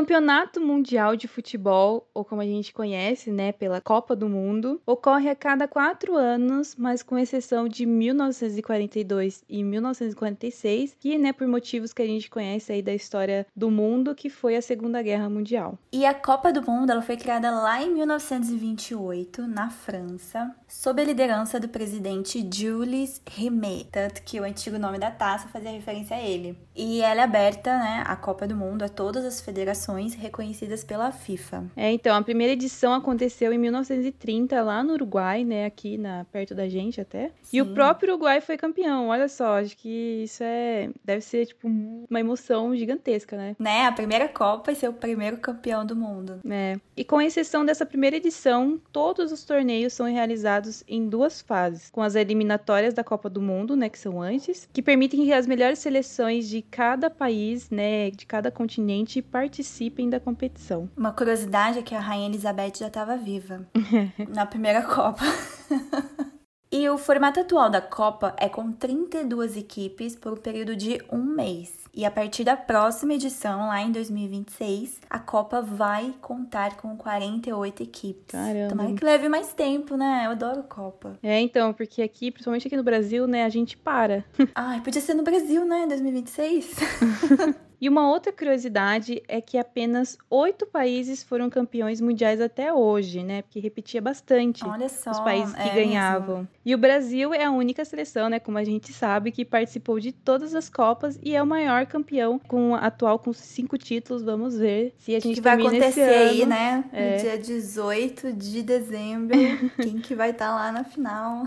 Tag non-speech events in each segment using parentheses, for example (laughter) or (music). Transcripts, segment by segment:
Campeonato Mundial de Futebol, ou como a gente conhece, né, pela Copa do Mundo, ocorre a cada quatro anos, mas com exceção de 1942 e 1946, que, né, por motivos que a gente conhece aí da história do mundo, que foi a Segunda Guerra Mundial. E a Copa do Mundo, ela foi criada lá em 1928, na França, sob a liderança do presidente Jules Rimet, tanto que o antigo nome da taça fazia referência a ele. E ela é aberta, né, a Copa do Mundo a todas as federações reconhecidas pela FIFA. É, então, a primeira edição aconteceu em 1930 lá no Uruguai, né, aqui na perto da gente até. Sim. E o próprio Uruguai foi campeão. Olha só, acho que isso é deve ser tipo uma emoção gigantesca, né? Né, a primeira Copa e ser o primeiro campeão do mundo. É. E com exceção dessa primeira edição, todos os torneios são realizados em duas fases, com as eliminatórias da Copa do Mundo, né, que são antes, que permitem que as melhores seleções de cada país, né, de cada continente participem participem da competição. Uma curiosidade é que a Rainha Elizabeth já estava viva (laughs) na primeira Copa. (laughs) E o formato atual da Copa é com 32 equipes por um período de um mês. E a partir da próxima edição, lá em 2026, a Copa vai contar com 48 equipes. Caramba. Tomara que leve mais tempo, né? Eu adoro Copa. É, então, porque aqui, principalmente aqui no Brasil, né, a gente para. (laughs) Ai, podia ser no Brasil, né? 2026. (laughs) E uma outra curiosidade é que apenas oito países foram campeões mundiais até hoje, né? Porque repetia bastante só, os países que é ganhavam. Mesmo. E o Brasil é a única seleção, né? Como a gente sabe, que participou de todas as Copas e é o maior campeão com atual com cinco títulos. Vamos ver se a gente que vai acontecer aí, né? É. No dia 18 de dezembro, (laughs) quem que vai estar tá lá na final?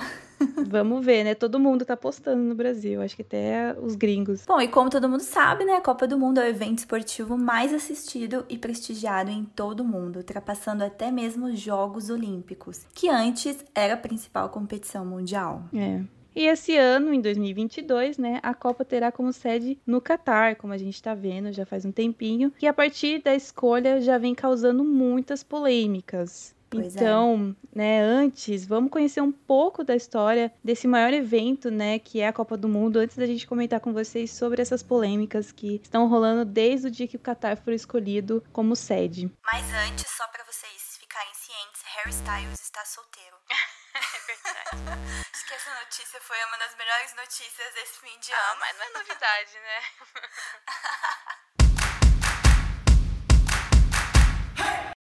Vamos ver, né? Todo mundo tá postando no Brasil, acho que até os gringos. Bom, e como todo mundo sabe, né, a Copa do Mundo é o evento esportivo mais assistido e prestigiado em todo o mundo, ultrapassando até mesmo os Jogos Olímpicos, que antes era a principal competição mundial. É. E esse ano, em 2022, né, a Copa terá como sede no Catar, como a gente está vendo já faz um tempinho, que a partir da escolha já vem causando muitas polêmicas. Pois é. então, é. né, antes, vamos conhecer um pouco da história desse maior evento, né, que é a Copa do Mundo, antes da gente comentar com vocês sobre essas polêmicas que estão rolando desde o dia que o Qatar foi escolhido como sede. Mas antes, só para vocês ficarem cientes, Harry Styles está solteiro. (laughs) verdade. Acho que essa notícia foi uma das melhores notícias desse fim de ah, ano. Ah, mas não é novidade, né? (laughs)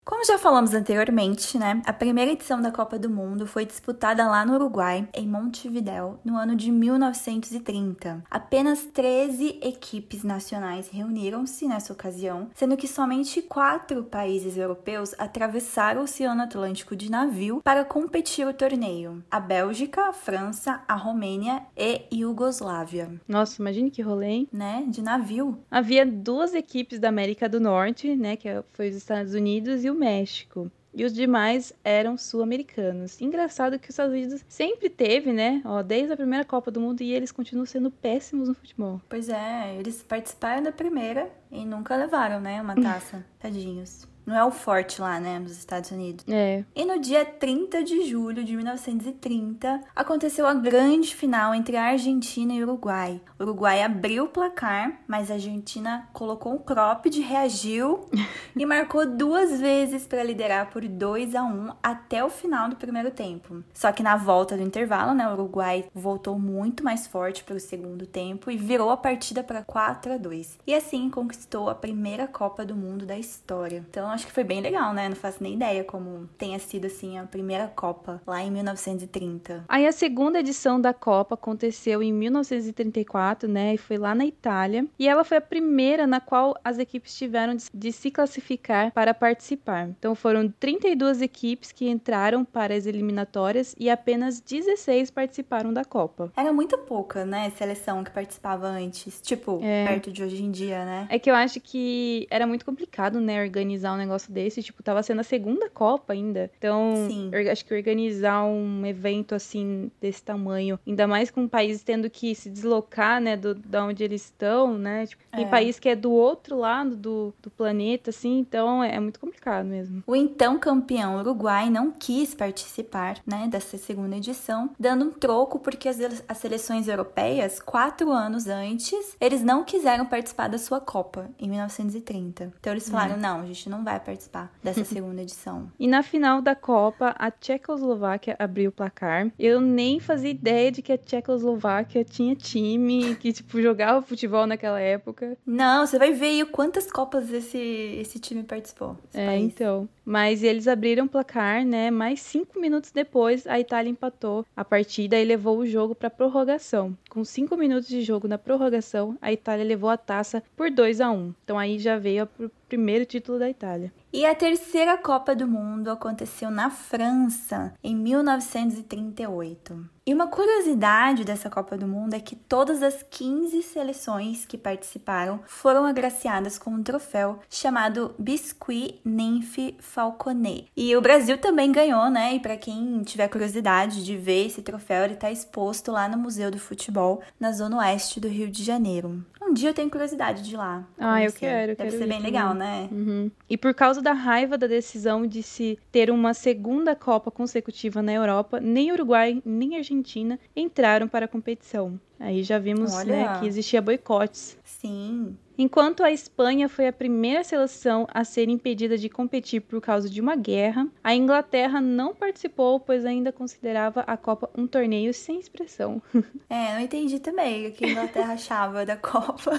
Como já falamos anteriormente, né, a primeira edição da Copa do Mundo foi disputada lá no Uruguai, em Montevidéu, no ano de 1930. Apenas 13 equipes nacionais reuniram-se nessa ocasião, sendo que somente quatro países europeus atravessaram o Oceano Atlântico de navio para competir o torneio: a Bélgica, a França, a Romênia e Iugoslávia. Nossa, imagine que rolê, hein? Né, de navio. Havia duas equipes da América do Norte, né, que foi os Estados Unidos e o México. E os demais eram sul-americanos. Engraçado que os Estados Unidos sempre teve, né? Ó, desde a primeira Copa do Mundo e eles continuam sendo péssimos no futebol. Pois é, eles participaram da primeira e nunca levaram, né? Uma taça. Tadinhos. Não é o forte lá, né, nos Estados Unidos. É. E no dia 30 de julho de 1930, aconteceu a grande final entre a Argentina e o Uruguai. O Uruguai abriu o placar, mas a Argentina colocou um cropped, reagiu (laughs) e marcou duas vezes para liderar por 2 a 1 até o final do primeiro tempo. Só que na volta do intervalo, né, o Uruguai voltou muito mais forte para o segundo tempo e virou a partida para 4 a 2. E assim conquistou a primeira Copa do Mundo da história. Então acho que foi bem legal, né? Não faço nem ideia como tenha sido assim a primeira Copa lá em 1930. Aí a segunda edição da Copa aconteceu em 1934, né? E foi lá na Itália. E ela foi a primeira na qual as equipes tiveram de se classificar para participar. Então foram 32 equipes que entraram para as eliminatórias e apenas 16 participaram da Copa. Era muito pouca, né? Seleção que participava antes. Tipo, é. perto de hoje em dia, né? É que eu acho que era muito complicado, né? Organizar um negócio negócio desse, tipo, tava sendo a segunda Copa ainda. Então, Sim. acho que organizar um evento assim desse tamanho, ainda mais com países tendo que se deslocar, né, do, da onde eles estão, né? Tipo, tem É. país que é do outro lado do, do planeta, assim, então é, é muito complicado mesmo. O então campeão Uruguai não quis participar né, dessa segunda edição, dando um troco porque as, as seleções europeias, quatro anos antes, eles não quiseram participar da sua Copa, em 1930. Então eles falaram: não, a gente não vai participar dessa (laughs) segunda edição. E na final da Copa, a Tchecoslováquia abriu o placar. Eu nem fazia ideia de que a Tchecoslováquia tinha time, que, tipo, jogava futebol naquela época. Não, você vai ver aí quantas Copas esse, esse time participou. É, país. então. Mas eles abriram o placar, né? Mais cinco minutos depois, a Itália empatou a partida e levou o jogo para prorrogação. Com cinco minutos de jogo na prorrogação, a Itália levou a taça por 2 a 1 Então aí já veio o primeiro título da Itália. E a terceira Copa do Mundo aconteceu na França, em 1938. E uma curiosidade dessa Copa do Mundo é que todas as 15 seleções que participaram foram agraciadas com um troféu chamado Biscuit Nymphe Falconet. E o Brasil também ganhou, né? E para quem tiver curiosidade de ver esse troféu, ele está exposto lá no Museu do Futebol, na zona oeste do Rio de Janeiro. Um dia eu tenho curiosidade de ir lá. Ah, eu quero, eu Deve quero ser ir bem legal, né? Uhum. E por causa da raiva da decisão de se ter uma segunda Copa consecutiva na Europa, nem Uruguai nem Argentina entraram para a competição. Aí já vimos Olha. né, que existia boicotes. Sim. Enquanto a Espanha foi a primeira seleção a ser impedida de competir por causa de uma guerra, a Inglaterra não participou, pois ainda considerava a Copa um torneio sem expressão. (laughs) É, não entendi também o que a Inglaterra achava da Copa.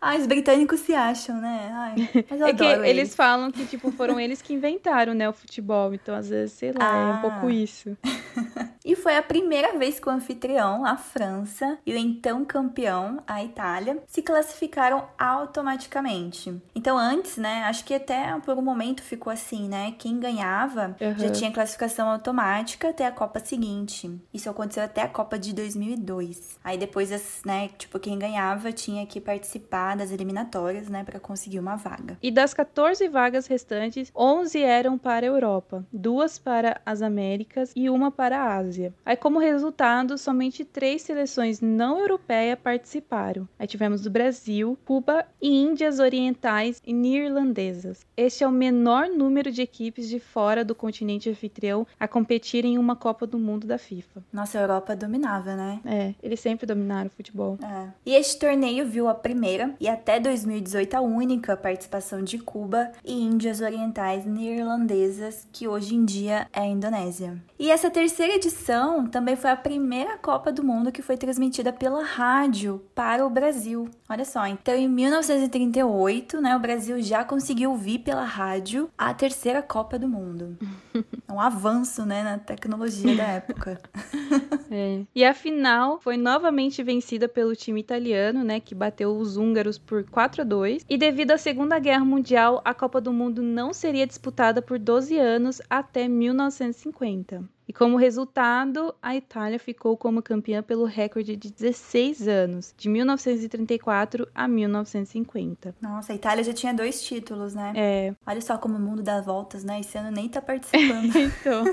Ai, os britânicos se acham, né? Ai, mas eu É que adoro eles falam que tipo foram eles que inventaram, né, o futebol. Então, às vezes, sei lá, é um Ah. pouco isso. E foi a primeira vez que o anfitrião, a França, e o então campeão, a Itália, se classificaram automaticamente. Então, antes, né, acho que até por um momento ficou assim, né? Quem ganhava já Uhum. tinha classificação automática até a Copa seguinte. Isso aconteceu até a Copa de 2002. Aí depois, né, tipo, quem ganhava tinha que participar das eliminatórias, né, para conseguir uma vaga. E das 14 vagas restantes, 11 eram para a Europa, duas para as Américas e uma para a Ásia. Aí, como resultado, somente três seleções não europeias participaram. Aí tivemos o Brasil, Cuba e Índias Orientais e Neerlandesas. Este é o menor número de equipes de fora do continente anfitrião a competir em uma Copa do Mundo da FIFA. Nossa, a Europa dominava, né? É, eles sempre dominaram o futebol. É. E este torneio viu a primeira e até 2018 a única participação de Cuba e Índias Orientais Neerlandesas, que hoje em dia é a Indonésia. E essa terceira edição também foi a primeira Copa do Mundo que foi transmitida pela rádio para o Brasil. Olha só, então em 1938, né, o Brasil já conseguiu ouvir pela rádio a terceira Copa do Mundo. (laughs) Um avanço, né, na tecnologia da época. (laughs) É. E a final foi novamente vencida pelo time italiano, né, que bateu os húngaros por 4 a 2. E devido à Segunda Guerra Mundial, a Copa do Mundo não seria disputada por 12 anos até 1950. E como resultado, a Itália ficou como campeã pelo recorde de 16 anos, de 1934 a 1950. Nossa, a Itália já tinha dois títulos, né? É, Olha só como o mundo dá voltas, né? Esse ano nem tá (laughs) participando, então,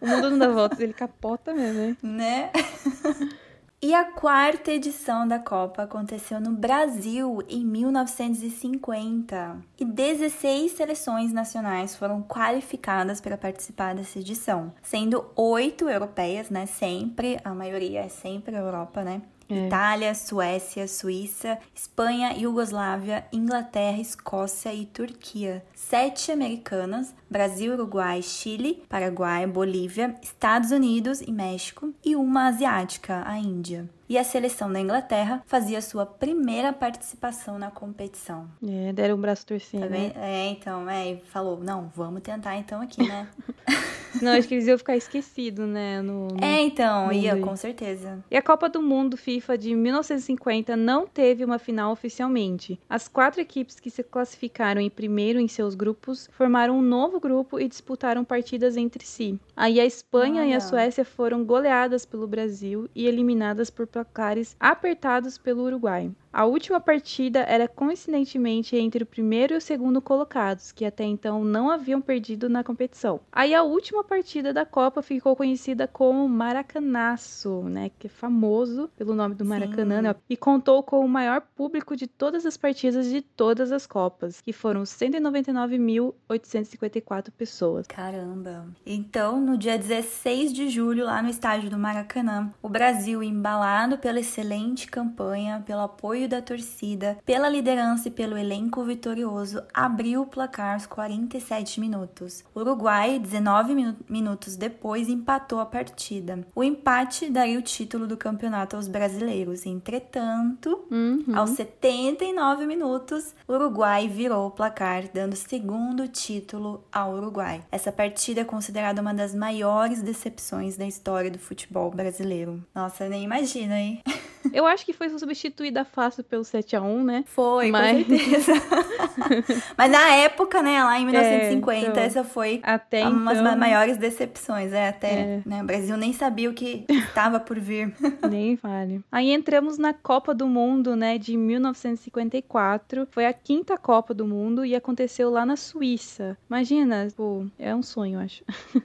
o mundo não dá voltas, ele capota mesmo, né? né? (laughs) E a quarta edição da Copa aconteceu no Brasil em 1950. E 16 seleções nacionais foram qualificadas para participar dessa edição, sendo oito europeias, né? Sempre, a maioria é sempre a Europa, né? É. Itália, Suécia, Suíça, Espanha, Iugoslávia, Inglaterra, Escócia e Turquia. Sete americanas, Brasil, Uruguai, Chile, Paraguai, Bolívia, Estados Unidos e México. E uma asiática, a Índia. E a seleção da Inglaterra fazia sua primeira participação na competição. É, deram um braço torcendo. Tá né? É, então, é, falou, não, vamos tentar então aqui, né? (laughs) Não, acho que eles iam ficar esquecidos, né? No, no- é, então, ia, mundo com certeza. E a Copa do Mundo FIFA de 1950 não teve uma final oficialmente. As quatro equipes que se classificaram em primeiro em seus grupos formaram um novo grupo e disputaram partidas entre si. Aí a Espanha e a Suécia foram goleadas pelo Brasil e eliminadas por placares apertados pelo Uruguai. A última partida era coincidentemente entre o primeiro e o segundo colocados, que até então não haviam perdido na competição. Aí a última partida da Copa ficou conhecida como Maracanaço, né, que é famoso pelo nome do Maracanã, né, e contou com o maior público de todas as partidas de todas as Copas, que foram 199.854 pessoas. Caramba. Então, no dia 16 de julho, lá no estádio do Maracanã, o Brasil, embalado pela excelente campanha, pelo apoio da torcida, pela liderança e pelo elenco vitorioso, abriu o placar aos 47 minutos. O Uruguai, 19 minu minutos depois, empatou a partida. O empate daria o título do campeonato aos brasileiros. Entretanto, Uhum. aos 79 minutos, o Uruguai virou o placar, dando segundo título ao Uruguai. Essa partida é considerada uma das maiores decepções da história do futebol brasileiro. Nossa, nem imagina, hein? (laughs) Eu acho que foi substituída fácil pelo 7 a 1 né? Foi, Mas- com certeza. (laughs) Mas na época, né, lá em 1950, então. essa foi Até uma das então, maiores decepções. É, até, É. né, o Brasil nem sabia o que estava por vir. (laughs) nem vale. Aí entramos na Copa do Mundo, né, de 1954. Foi a quinta Copa do Mundo e aconteceu lá na Suíça. Imagina, pô, é um sonho, eu acho.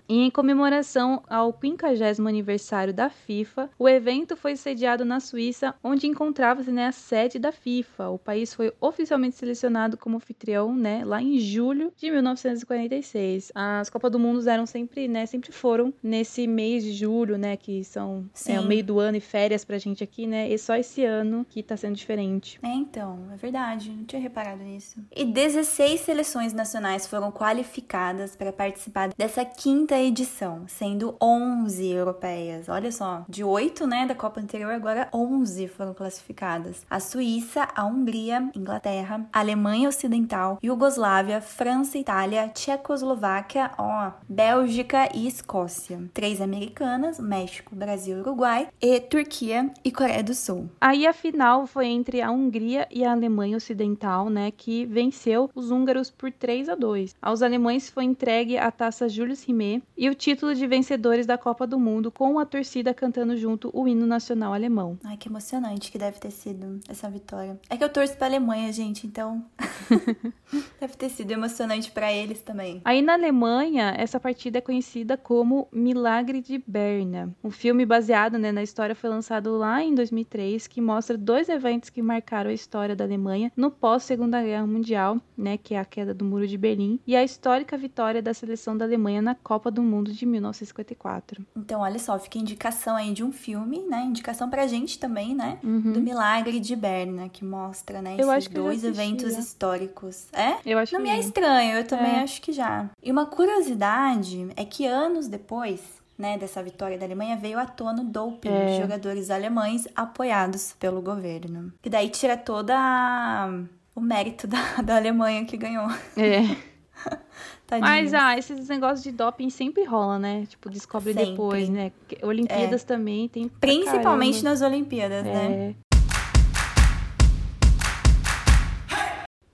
e (laughs) em comemoração ao 50 aniversário da FIFA, o evento foi sediado na Suíça, onde encontrava-se né, a sede da FIFA. O país foi oficialmente selecionado como anfitrião, né, lá em julho de 1946. As Copas do Mundo eram sempre, né, sempre foram nesse mês de julho, né, que são é, o meio do ano e férias pra gente aqui, né? E só esse ano que tá sendo diferente. É, então, é verdade, não tinha reparado nisso. E 16 seleções nacionais foram qualificadas para participar dessa quinta edição, sendo 11 europeias. Olha só, de 8, né, da Copa anterior, agora 11 foram classificadas. A Suíça, a Hungria, Inglaterra, Alemanha Ocidental, Iugoslávia, França, Itália, Tchecoslováquia, ó, Bélgica e Escócia. Três americanas, México, Brasil, Uruguai e Turquia e Coreia do Sul. Aí a final foi entre a Hungria e a Alemanha Ocidental, né, que venceu os húngaros por 3 a 2. Aos alemães foi entregue a taça Julius Rimet e o título de vencedores da Copa do Mundo com a torcida cantando junto o hino nacional alemão. Ai, que emocionante que deve ter sido essa vitória. É que eu torço pra Alemanha, gente, então. (laughs) deve ter sido emocionante pra eles também. Aí na Alemanha, essa partida é conhecida como Milagre de Berna. Um filme baseado né, na história foi lançado lá em 2003, que mostra dois eventos que marcaram a história da Alemanha no pós-Segunda Guerra Mundial, né, que é a queda do Muro de Berlim, e a histórica vitória da seleção da Alemanha na Copa do Mundo de 1954. Então, olha só, fica indicação aí de um filme, né? Indicação pra gente também, né? Uhum. Do Milagre de Berna, que mostra, né? Eu esses dois eventos já. históricos. É? Eu acho Não que me é estranho, eu também É. acho que já. E uma curiosidade é que anos depois, né, dessa vitória da Alemanha, veio à tona o doping É. de jogadores alemães apoiados pelo governo. Que daí tira toda a- o mérito da, da Alemanha que ganhou. É. (laughs) Tadinho. Mas, ah, esses negócios de doping sempre rola, né? Tipo, descobre Sempre. depois, né? Olimpíadas também tem. Principalmente nas Olimpíadas, né?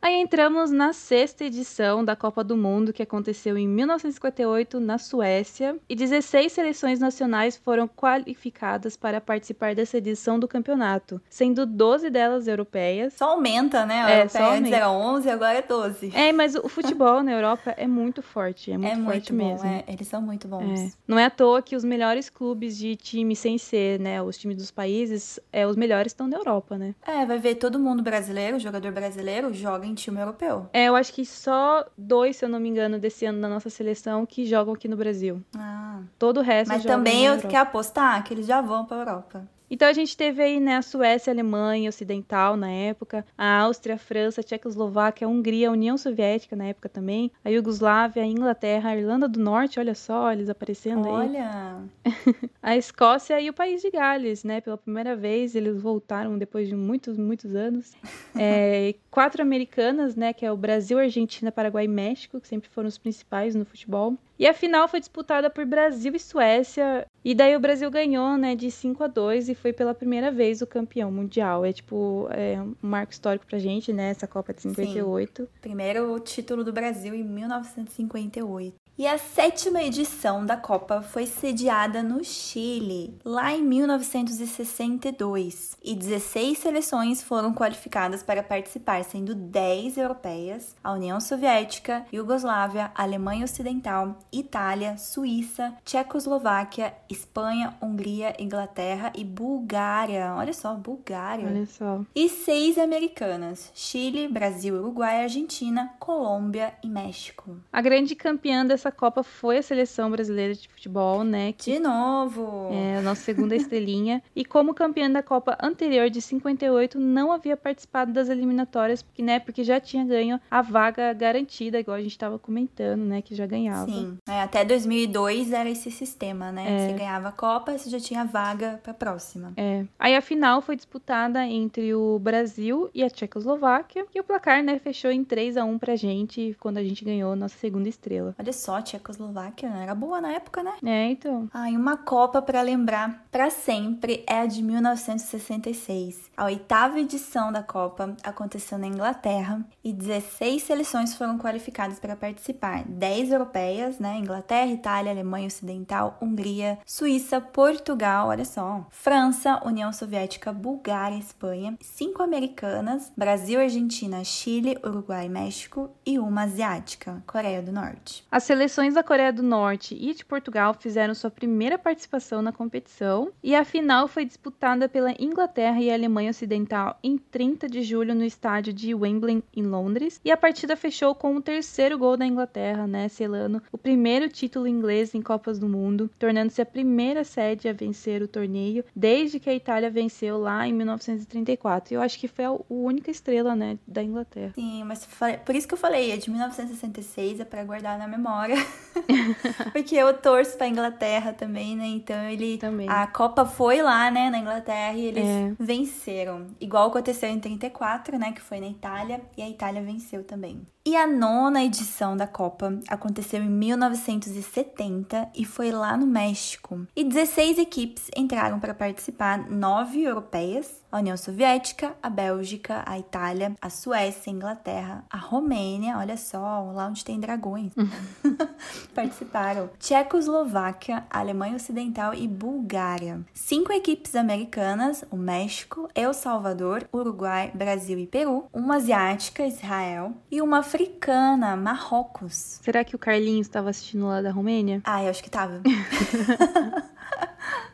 Aí entramos na sexta edição da Copa do Mundo, que aconteceu em 1958 na Suécia, e 16 seleções nacionais foram qualificadas para participar dessa edição do campeonato, sendo 12 delas europeias. Só aumenta, né? A É, europeia só antes era 11, agora é 12. É, mas o futebol na Europa é muito forte, é (laughs) muito É forte muito bom, mesmo. é, eles são muito É. bons. Não é à toa que os melhores clubes de time sem ser, né, os times dos países, é, os melhores estão na Europa, né? É, vai ver todo mundo brasileiro, jogador brasileiro, joga em time europeu. É, eu acho que só dois, se eu não me engano, desse ano da nossa seleção que jogam aqui no Brasil. Ah. Todo o resto Mas também eu quero apostar que eles já vão pra Europa. Então a gente teve aí, né, a Suécia, a Alemanha Ocidental na época, a Áustria, a França, a Tchecoslováquia, a Hungria, a União Soviética na época também, a Iugoslávia, a Inglaterra, a Irlanda do Norte, olha só, eles aparecendo aí. Olha, (laughs) A Escócia e o País de Gales, né? Pela primeira vez eles voltaram depois de muitos, muitos anos. (laughs) É, quatro americanas, né? Que é o Brasil, Argentina, Paraguai e México, que sempre foram os principais no futebol. E a final foi disputada por Brasil e Suécia. E daí o Brasil ganhou, né? De 5 a 2 e foi pela primeira vez o campeão mundial. É tipo é um marco histórico pra gente, né? Essa Copa de 58. primeiro título do Brasil em 1958. E a sétima edição da Copa foi sediada no Chile, lá em 1962, e 16 seleções foram qualificadas para participar, sendo 10 europeias, a União Soviética, Iugoslávia, Alemanha Ocidental, Itália, Suíça, Tchecoslováquia, Espanha, Hungria, Inglaterra e Bulgária. Olha só, Bulgária. Olha só. E seis americanas: Chile, Brasil, Uruguai, Argentina, Colômbia e México. A grande campeã dessa Copa foi a seleção brasileira de futebol, né? Que... De novo! É, a nossa segunda estrelinha. (laughs) E como campeã da Copa anterior de 58, não havia participado das eliminatórias, porque, né? Porque já tinha ganho a vaga garantida, igual a gente estava comentando, né? Que já ganhava. Sim. É, até 2002 era esse sistema, né? É. Você ganhava a Copa, você já tinha vaga para a próxima. É. Aí a final foi disputada entre o Brasil e a Tchecoslováquia. E o placar, né, fechou em 3 a 1 pra gente quando a gente ganhou nossa segunda estrela. Olha só, Tchecoslováquia era boa na época, né? É, então. Ah, e uma Copa para lembrar para sempre é a de 1966. A oitava edição da Copa aconteceu na Inglaterra e 16 seleções foram qualificadas para participar. 10 europeias, né? Inglaterra, Itália, Alemanha Ocidental, Hungria, Suíça, Portugal, olha só. França, União Soviética, Bulgária, Espanha, cinco americanas, Brasil, Argentina, Chile, Uruguai, México e uma asiática, Coreia do Norte. As seleções da Coreia do Norte e de Portugal fizeram sua primeira participação na competição e a final foi disputada pela Inglaterra e Alemanha Ocidental em 30 de julho no estádio de Wembley, em Londres, e a partida fechou com o terceiro gol da Inglaterra, né, selando o primeiro título inglês em Copas do Mundo, tornando-se a primeira sede a vencer o torneio desde que a Itália venceu lá em 1934. E eu acho que foi a única estrela, né, da Inglaterra. Sim, mas por isso que eu falei, é de 1966, é para guardar na memória. (laughs) Porque eu torço pra Inglaterra também, né? Então ele. Também. A Copa foi lá, né, na Inglaterra e eles é. venceram. Igual aconteceu em 34, né? Que foi na Itália, e a Itália venceu também. E a nona edição da Copa aconteceu em 1970 e foi lá no México. E 16 equipes entraram para participar, nove europeias, a União Soviética, a Bélgica, a Itália, a Suécia, a Inglaterra, a Romênia, olha só, lá onde tem dragões. (laughs) Participaram Tchecoslováquia, Alemanha Ocidental e Bulgária. Cinco equipes americanas, o México, El Salvador, Uruguai, Brasil e Peru, uma asiática, Israel, e uma africana, Marrocos. Será que o Carlinhos estava assistindo lá da Romênia? Ah, eu acho que tava. (laughs)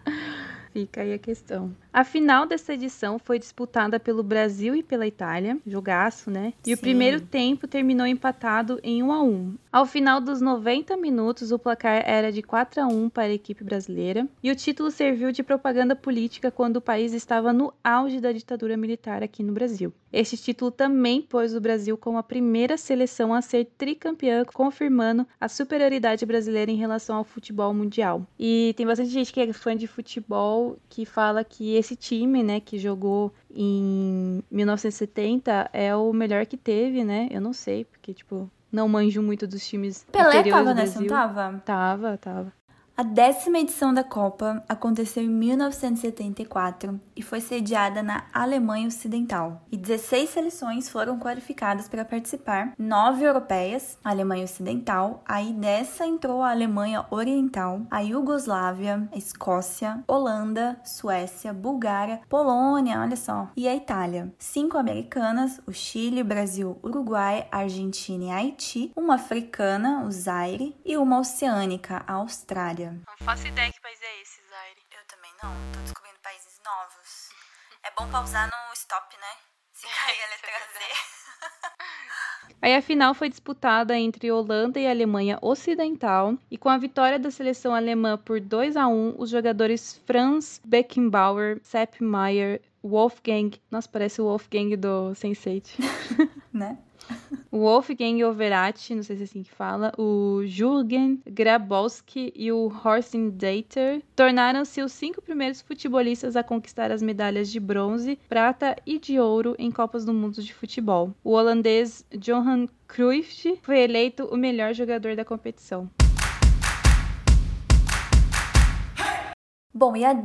(laughs) Fica aí a questão. A final dessa edição foi disputada pelo Brasil e pela Itália, jogaço, né? E Sim. o primeiro tempo terminou empatado em 1 a 1. Ao final dos 90 minutos, o placar era de 4 a 1 para a equipe brasileira, e o título serviu de propaganda política quando o país estava no auge da ditadura militar aqui no Brasil. Este título também pôs o Brasil como a primeira seleção a ser tricampeã, confirmando a superioridade brasileira em relação ao futebol mundial. E tem bastante gente que é fã de futebol que fala que esse time, né, que jogou em 1970 é o melhor que teve, né? Eu não sei, porque, tipo, não manjo muito dos times Pelé tava nessa, não tava? Tava, tava. A décima edição da Copa aconteceu em 1974 e foi sediada na Alemanha Ocidental. E 16 seleções foram qualificadas para participar, nove europeias, a Alemanha Ocidental, aí dessa entrou a Alemanha Oriental, a Iugoslávia, a Escócia, Holanda, Suécia, Bulgária, Polônia, olha só, e a Itália. Cinco americanas, o Chile, Brasil, Uruguai, Argentina e Haiti, uma africana, o Zaire, e uma oceânica, a Austrália. Não faço ideia que país é esse, Zaire. Eu também não. Tô descobrindo países novos. É bom pausar no stop, né? Se (laughs) cair a letra Z. (laughs) Aí a final foi disputada entre Holanda e Alemanha Ocidental, e com a vitória da seleção alemã por 2 a 1, os jogadores Franz Beckenbauer, Sepp Maier, Wolfgang, nossa, parece o Wolfgang do Sense8. (laughs) né? O Wolfgang Overati, não sei se é assim que fala, o Jürgen Grabowski e o Horsten Dater tornaram-se os cinco primeiros futebolistas a conquistar as medalhas de bronze, prata e de ouro em Copas do Mundo de Futebol. O holandês Johan Cruyff foi eleito o melhor jogador da competição. Bom, e a 11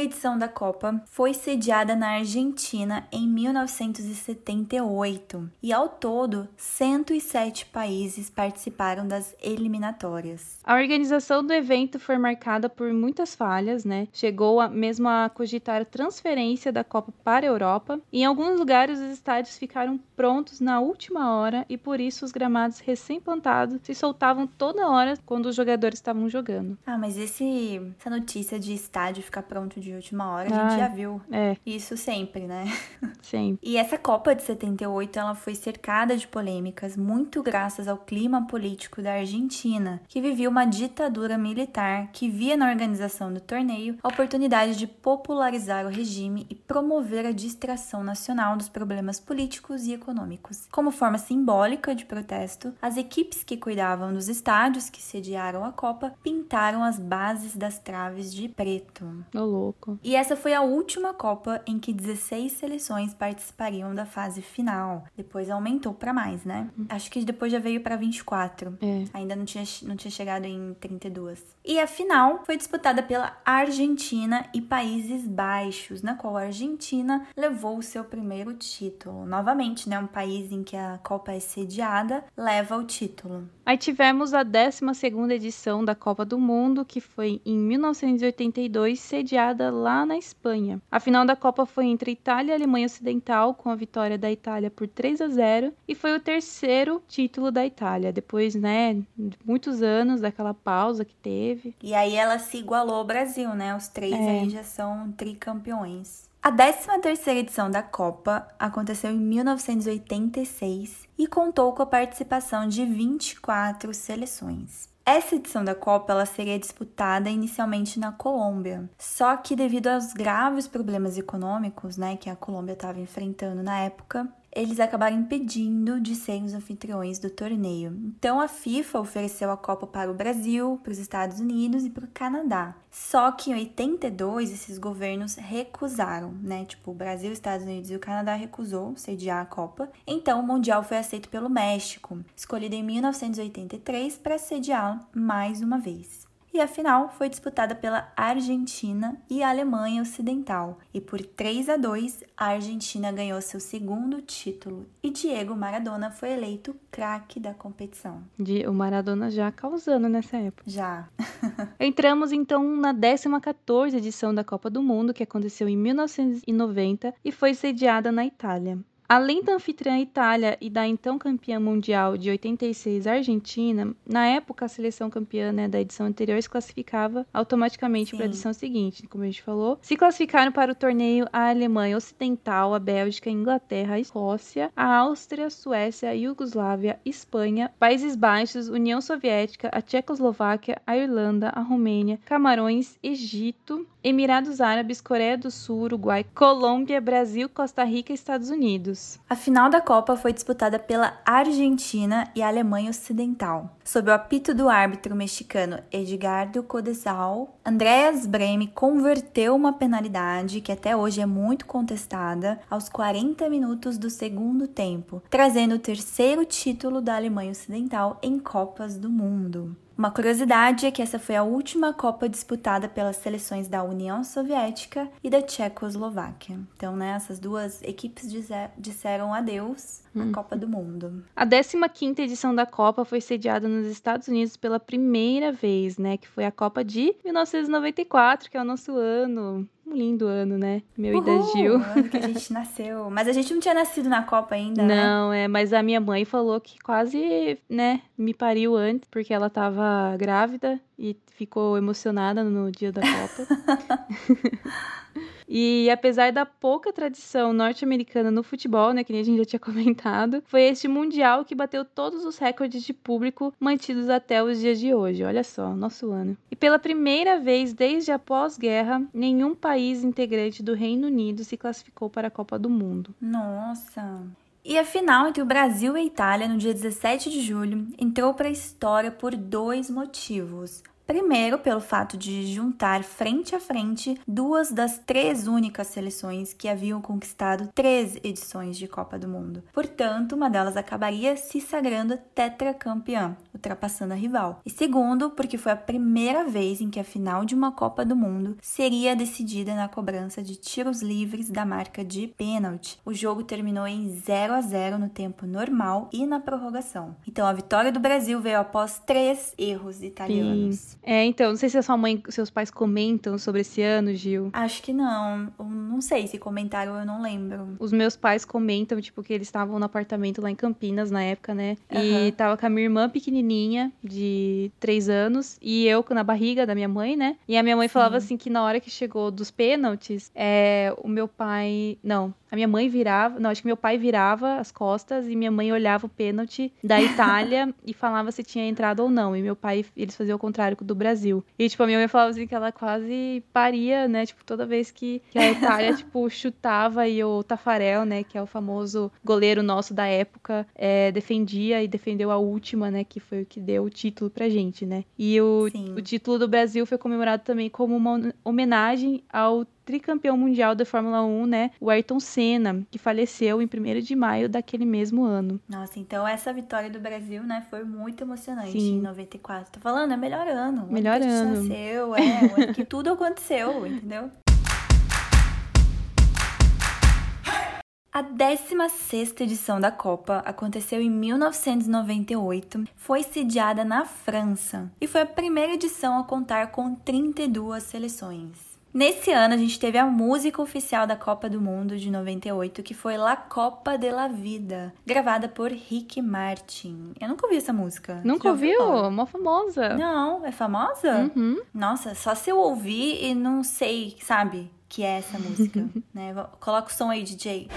edição da Copa foi sediada na Argentina em 1978 e ao todo 107 países participaram das eliminatórias. A organização do evento foi marcada por muitas falhas, né? Chegou a, mesmo a cogitar a transferência da Copa para a Europa. Em alguns lugares os estádios ficaram prontos na última hora e por isso os gramados recém-plantados se soltavam toda hora quando os jogadores estavam jogando. Ah, mas esse, essa notícia de estádio ficar pronto de última hora, a gente já viu. É. Isso sempre, né? (laughs) Sim. E essa Copa de 78, ela foi cercada de polêmicas, muito graças ao clima político da Argentina, que vivia uma ditadura militar que via na organização do torneio a oportunidade de popularizar o regime e promover a distração nacional dos problemas políticos e econômicos. Como forma simbólica de protesto, as equipes que cuidavam dos estádios que sediaram a Copa pintaram as bases das traves de preto. Ô, louco. E essa foi a última Copa em que 16 seleções participariam da fase final. Depois aumentou para mais, né? Acho que depois já veio para 24. É. Ainda não tinha, não tinha chegado em 32. E a final foi disputada pela Argentina e Países Baixos, na qual a Argentina levou o seu primeiro título. Novamente, né? Um país em que a Copa é sediada leva o título. Aí tivemos a 12 edição da Copa do Mundo, que foi em 1982, sediada lá na Espanha. A final da Copa foi entre Itália e Alemanha Ocidental, com a vitória da Itália por 3 a 0, e foi o terceiro título da Itália, depois, né, de muitos anos daquela pausa que teve. E aí ela se igualou ao Brasil, né? Os três É. aí já são tricampeões. A 13ª edição da Copa aconteceu em 1986 e contou com a participação de 24 seleções. Essa edição da Copa ela seria disputada inicialmente na Colômbia, só que devido aos graves problemas econômicos, né, que a Colômbia estava enfrentando na época, eles acabaram impedindo de serem os anfitriões do torneio. Então a FIFA ofereceu a Copa para o Brasil, para os Estados Unidos e para o Canadá. Só que em 82 esses governos recusaram, né? Tipo, o Brasil, os Estados Unidos e o Canadá recusou sediar a Copa. Então o Mundial foi aceito pelo México, escolhido em 1983 para sediá-lo mais uma vez e a final foi disputada pela Argentina e a Alemanha Ocidental. E por 3 a 2, a Argentina ganhou seu segundo título e Diego Maradona foi eleito craque da competição. De, o Maradona já causando nessa época. Já. (laughs) Entramos então na 14ª edição da Copa do Mundo, que aconteceu em 1990 e foi sediada na Itália. Além da anfitriã Itália e da então campeã mundial de 86 Argentina, na época a seleção campeã né, da edição anterior se classificava automaticamente para a edição seguinte, como a gente falou. Se classificaram para o torneio a Alemanha Ocidental, a Bélgica, a Inglaterra, a Escócia, a Áustria, a Suécia, a Iugoslávia, Espanha, Países Baixos, União Soviética, a Tchecoslováquia, a Irlanda, a Romênia, Camarões, Egito, Emirados Árabes, Coreia do Sul, Uruguai, Colômbia, Brasil, Costa Rica e Estados Unidos. A final da Copa foi disputada pela Argentina e Alemanha Ocidental. Sob o apito do árbitro mexicano Edgardo Codesal, Andreas Breme converteu uma penalidade que até hoje é muito contestada aos 40 minutos do segundo tempo, trazendo o terceiro título da Alemanha Ocidental em Copas do Mundo. Uma curiosidade é que essa foi a última Copa disputada pelas seleções da União Soviética e da Tchecoslováquia. Então, né, essas duas equipes disseram adeus à Copa do Mundo. A 15ª edição da Copa foi sediada nos Estados Unidos pela primeira vez, né? Que foi a Copa de 1994, que é o nosso ano. Um lindo ano, né? Meu e da Uhul, Gil. ano que a gente nasceu. Mas a gente não tinha nascido na Copa ainda, né? Não, é, mas a minha mãe falou que quase, né, me pariu antes, porque ela tava grávida e ficou emocionada no dia da Copa. (laughs) E apesar da pouca tradição norte-americana no futebol, né, que nem a gente já tinha (laughs) comentado, foi este mundial que bateu todos os recordes de público mantidos até os dias de hoje. Olha só, nosso ano. E pela primeira vez desde a pós-guerra, nenhum país integrante do Reino Unido se classificou para a Copa do Mundo. Nossa. E a final entre o Brasil e a Itália, no dia 17 de julho, entrou para a história por dois motivos. Primeiro, pelo fato de juntar frente a frente duas das três únicas seleções que haviam conquistado três edições de Copa do Mundo. Portanto, uma delas acabaria se sagrando tetracampeã, ultrapassando a rival. E segundo, porque foi a primeira vez em que a final de uma Copa do Mundo seria decidida na cobrança de tiros livres da marca de pênalti. O jogo terminou em 0 a 0 no tempo normal e na prorrogação. Então, a vitória do Brasil veio após três erros italianos. Sim. É, então, não sei se a sua mãe, seus pais comentam sobre esse ano, Gil. Acho que não. Não sei se comentaram, eu não lembro. Os meus pais comentam, tipo, que eles estavam no apartamento lá em Campinas na época, né? Uhum. E tava com a minha irmã pequenininha, de três anos, e eu na barriga da minha mãe, né? E a minha mãe Sim. falava assim que na hora que chegou dos pênaltis, é, o meu pai. Não, a minha mãe virava, não, acho que meu pai virava as costas e minha mãe olhava o pênalti da (laughs) Itália e falava se tinha entrado ou não. E meu pai, eles faziam o contrário do Brasil. E, tipo, a minha mãe falava assim que ela quase paria, né? Tipo, toda vez que, que a Itália, (laughs) tipo, chutava e o Tafarel, né? Que é o famoso goleiro nosso da época, é, defendia e defendeu a última, né? Que foi o que deu o título pra gente, né? E o, o título do Brasil foi comemorado também como uma homenagem ao tricampeão mundial da Fórmula 1, né? O Ayrton Senna, que faleceu em 1 de maio daquele mesmo ano. Nossa, então essa vitória do Brasil, né, foi muito emocionante Sim. em 94. Tô falando, é melhor ano. Melhor o ano. nasceu, é, o ano que tudo aconteceu, (laughs) entendeu? A 16ª edição da Copa aconteceu em 1998, foi sediada na França e foi a primeira edição a contar com 32 seleções. Nesse ano a gente teve a música oficial da Copa do Mundo de 98, que foi La Copa de la Vida, gravada por Rick Martin. Eu nunca ouvi essa música. Nunca ouviu? Uma famosa. Não, é famosa? Uhum. Nossa, só se eu ouvir e não sei, sabe, que é essa música, (laughs) né? Coloca o som aí, DJ.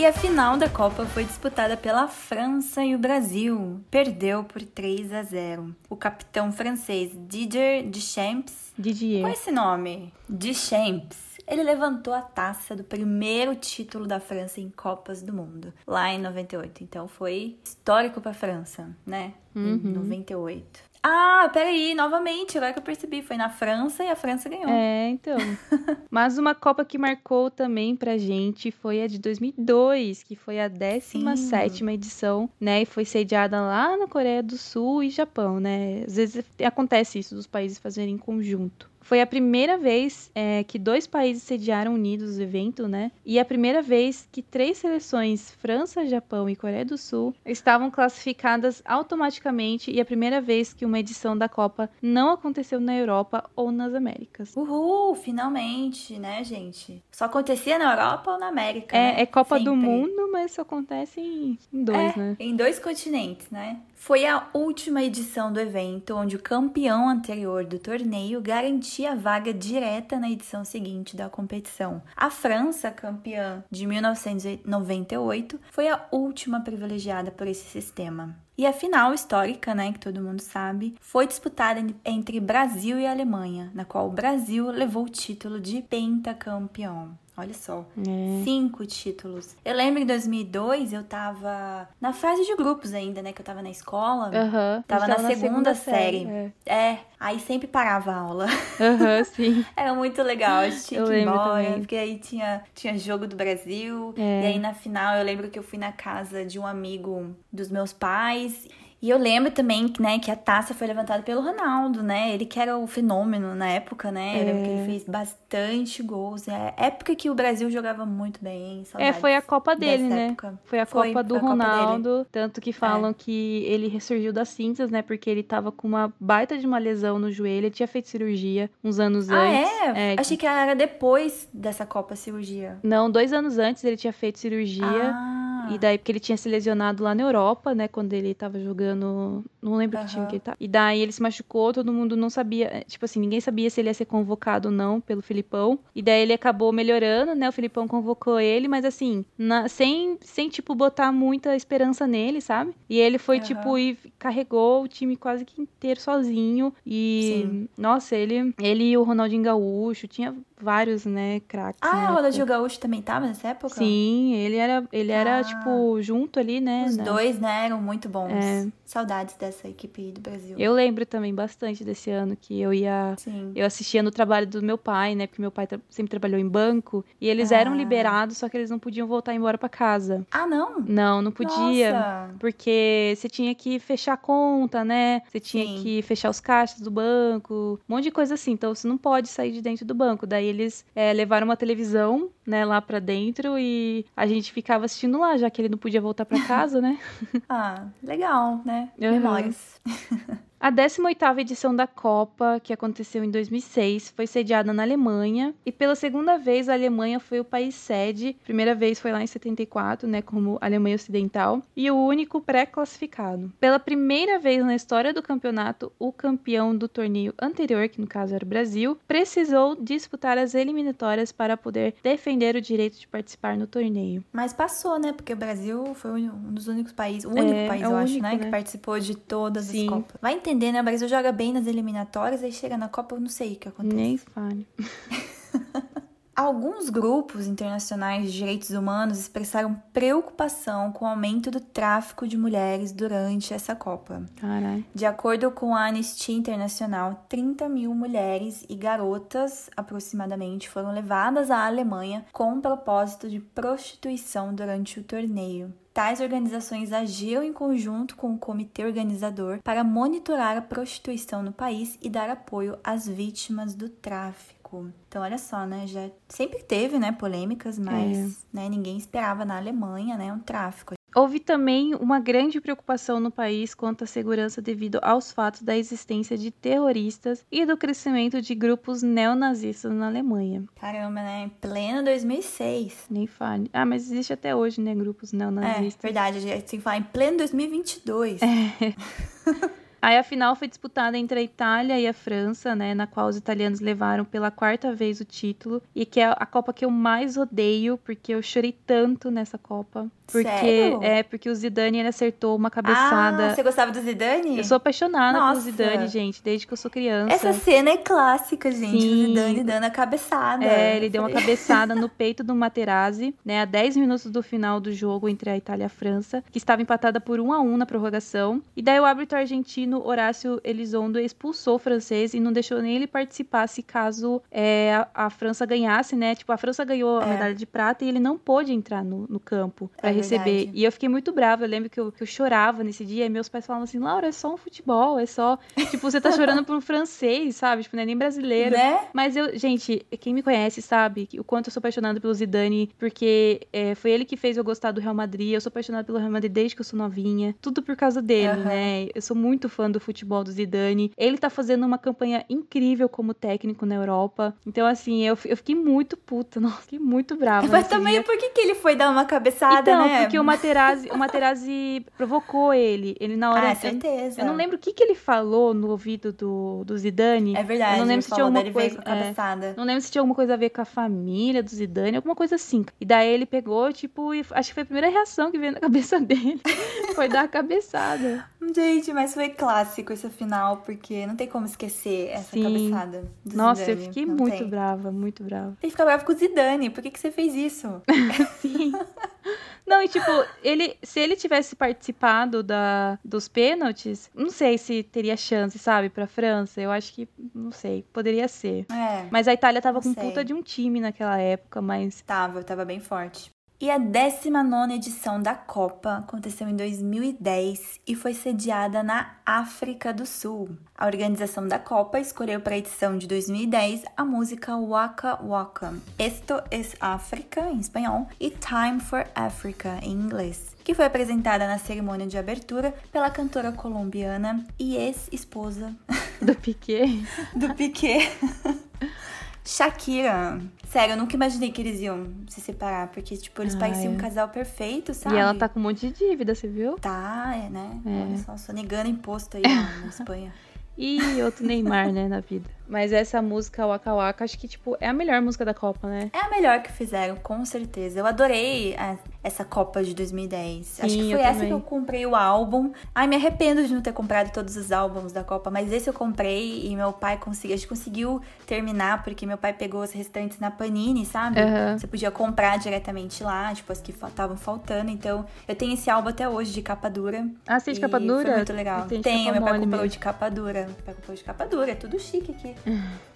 E a final da Copa foi disputada pela França e o Brasil. Perdeu por 3 a 0. O capitão francês Didier Deschamps. Didier. Qual é esse nome? Deschamps. Ele levantou a taça do primeiro título da França em Copas do Mundo, lá em 98. Então foi histórico para a França, né? Uhum. Em 98. Ah, peraí, novamente, agora que eu percebi, foi na França e a França ganhou. É, então. (laughs) Mas uma Copa que marcou também pra gente foi a de 2002, que foi a 17 edição, né? E foi sediada lá na Coreia do Sul e Japão, né? Às vezes acontece isso, dos países fazerem em conjunto. Foi a primeira vez é, que dois países sediaram unidos o evento, né? E a primeira vez que três seleções, França, Japão e Coreia do Sul, estavam classificadas automaticamente e a primeira vez que uma edição da Copa não aconteceu na Europa ou nas Américas. Uhul, finalmente, né, gente? Só acontecia na Europa ou na América? É, né? é Copa Sempre. do Mundo, mas só acontece em, em dois, é, né? Em dois continentes, né? Foi a última edição do evento onde o campeão anterior do torneio garantia a vaga direta na edição seguinte da competição. A França, campeã de 1998, foi a última privilegiada por esse sistema. E a final histórica, né, que todo mundo sabe, foi disputada entre Brasil e Alemanha, na qual o Brasil levou o título de pentacampeão. Olha só, é. cinco títulos. Eu lembro em 2002 eu tava na fase de grupos ainda, né? Que eu tava na escola. Uhum. Tava na, na segunda, segunda, série. série. É. é. aí sempre parava a aula. Aham, uhum, sim. (laughs) Era muito legal, eu tinha eu que ir embora, também. porque aí tinha, tinha jogo do Brasil. É. E aí na final eu lembro que eu fui na casa de um amigo dos meus pais. E eu lembro também né, que a taça foi levantada pelo Ronaldo, né? Ele que era o fenômeno na época, né? Eu lembro que ele é. fez bastante gols. É época que o Brasil jogava muito bem. É, foi a Copa dele, né? Época. Foi a foi, Copa do Ronaldo. Copa tanto que falam é. que ele ressurgiu das cinzas, né? Porque ele tava com uma baita de uma lesão no joelho. Ele tinha feito cirurgia uns anos ah, antes. É? é? Achei que era depois dessa Copa cirurgia. Não, dois anos antes ele tinha feito cirurgia. Ah. E daí, porque ele tinha se lesionado lá na Europa, né? Quando ele tava jogando não lembro uhum. que time que ele tá. E daí ele se machucou, todo mundo não sabia, é, tipo assim, ninguém sabia se ele ia ser convocado ou não pelo Filipão. E daí ele acabou melhorando, né? O Filipão convocou ele, mas assim, na, sem, sem, tipo, botar muita esperança nele, sabe? E ele foi, uhum. tipo, e carregou o time quase que inteiro sozinho. E, Sim. nossa, ele, ele e o Ronaldinho Gaúcho, tinha vários, né, craques. Ah, o Ronaldinho Gaúcho também tava nessa época? Sim, ele era, ele era ah. tipo, junto ali, né? Os né? dois, né, eram muito bons. É. Saudades dessa equipe do Brasil. Eu lembro também bastante desse ano que eu ia. Sim. Eu assistia no trabalho do meu pai, né? Porque meu pai tra sempre trabalhou em banco. E eles ah. eram liberados, só que eles não podiam voltar embora para casa. Ah, não? Não, não podia. Nossa. Porque você tinha que fechar a conta, né? Você tinha Sim. que fechar os caixas do banco, um monte de coisa assim. Então você não pode sair de dentro do banco. Daí eles é, levaram uma televisão, né, lá para dentro e a gente ficava assistindo lá, já que ele não podia voltar para (laughs) casa, né? ah, legal, né? Uhum. Memórias. (laughs) A 18ª edição da Copa, que aconteceu em 2006, foi sediada na Alemanha e pela segunda vez a Alemanha foi o país sede. Primeira vez foi lá em 74, né, como Alemanha Ocidental, e o único pré-classificado. Pela primeira vez na história do campeonato, o campeão do torneio anterior, que no caso era o Brasil, precisou disputar as eliminatórias para poder defender o direito de participar no torneio. Mas passou, né? Porque o Brasil foi um dos únicos países, o único é, país, é eu único, acho, né, né, que participou de todas Sim. as Copas. Vai entender entender, né? O Brasil joga bem nas eliminatórias, aí chega na Copa, eu não sei o que acontece. Nem fale. (laughs) Alguns grupos internacionais de direitos humanos expressaram preocupação com o aumento do tráfico de mulheres durante essa Copa. Carai. De acordo com a Anistia Internacional, 30 mil mulheres e garotas, aproximadamente, foram levadas à Alemanha com o propósito de prostituição durante o torneio. Tais organizações agiam em conjunto com o comitê organizador para monitorar a prostituição no país e dar apoio às vítimas do tráfico. Então, olha só, né? Já sempre teve, né, polêmicas, mas é. né, ninguém esperava na Alemanha, né, um tráfico. Houve também uma grande preocupação no país quanto à segurança devido aos fatos da existência de terroristas e do crescimento de grupos neonazistas na Alemanha. Caramba, né? Em pleno 2006. Nem fale. Ah, mas existe até hoje, né? Grupos neonazistas. É, verdade. A gente tem que falar em pleno 2022. É. (laughs) Aí a final foi disputada entre a Itália e a França, né, na qual os italianos levaram pela quarta vez o título e que é a Copa que eu mais odeio, porque eu chorei tanto nessa Copa. Porque Sério? é porque o Zidane ele acertou uma cabeçada. Ah, você gostava do Zidane? Eu sou apaixonada Nossa. pelo Zidane, gente, desde que eu sou criança. Essa cena é clássica, gente. Sim. O Zidane dando a cabeçada. É, ele deu uma cabeçada no (laughs) peito do Materazzi, né, a 10 minutos do final do jogo entre a Itália e a França, que estava empatada por 1 a 1 na prorrogação. E daí o árbitro argentino argentino Horácio Elizondo expulsou o francês e não deixou nem ele participar se caso é, a, a, França ganhasse, né? Tipo, a França ganhou a é. medalha de prata e ele não pôde entrar no, no campo para é receber. Verdade. E eu fiquei muito brava. Eu lembro que eu, que eu chorava nesse dia e meus pais falavam assim: Laura, é só um futebol, é só. Tipo, você tá chorando por um francês, sabe? Tipo, não é nem brasileiro. Né? Mas eu, gente, quem me conhece sabe o quanto eu sou apaixonada pelo Zidane, porque é, foi ele que fez eu gostar do Real Madrid. Eu sou apaixonada pelo Real Madrid desde que eu sou novinha. Tudo por causa dele, uhum. né? Eu sou muito fã fã do futebol do Zidane. Ele tá fazendo uma campanha incrível como técnico na Europa. Então, assim, eu, eu fiquei muito puta, (laughs) nossa, fiquei muito brava. Mas também dia. por que, que ele foi dar uma cabeçada, então, né? porque o Materazzi, o Materazzi (laughs) provocou ele. Ele na hora. Ah, certeza. Eu, eu não lembro o que, que ele falou no ouvido do, do Zidane. É verdade. Eu não lembro se tinha alguma coisa. Com cabeçada. É, não lembro se tinha alguma coisa a ver com a família do Zidane, alguma coisa assim. E daí ele pegou, tipo, e acho que foi a primeira reação que veio na cabeça (laughs) dele. foi dar a cabeçada. Gente, mas foi clássico esse final, porque não tem como esquecer essa Sim. cabeçada. Do Nossa, Zidane. eu fiquei não muito tem. brava, muito brava. Tem que ficar bravo com o Zidane. Por que, que você fez isso? (laughs) Sim. Não, e tipo, ele, se ele tivesse participado da, dos pênaltis, não sei se teria chance, sabe, pra França. Eu acho que, não sei, poderia ser. É, mas a Itália tava com sei. puta de um time naquela época, mas. Tava, tava bem forte. E a 19 edição da Copa aconteceu em 2010 e foi sediada na África do Sul. A organização da Copa escolheu para a edição de 2010 a música Waka Waka, Esto es África, em espanhol, e Time for Africa, em inglês, que foi apresentada na cerimônia de abertura pela cantora colombiana e ex-esposa do Piquet. (laughs) do Piquet. (laughs) Shakira. Sério, eu nunca imaginei que eles iam se separar, porque, tipo, eles Ai. pareciam um casal perfeito, sabe? E ela tá com um monte de dívida, você viu? Tá, é, né? É. Olha só, sonegando imposto aí (laughs) na Espanha. E outro Neymar, né, na vida. Mas essa música, Waka Waka, acho que, tipo, é a melhor música da Copa, né? É a melhor que fizeram, com certeza. Eu adorei a- essa Copa de 2010. Acho Sim, que eu foi essa também. que eu comprei o álbum. Ai, me arrependo de não ter comprado todos os álbuns da Copa, mas esse eu comprei e meu pai conseguiu, a gente conseguiu terminar porque meu pai pegou os restantes na Panini, sabe? Aham. Você podia comprar diretamente lá, tipo as que estavam faltando. Então, eu tenho esse álbum até hoje de capa dura. Ah, você tem de capa dura? Foi muito legal. Tenho meu pai comprou mesmo. de capa dura. Meu pai comprou de capa dura, é tudo chique aqui.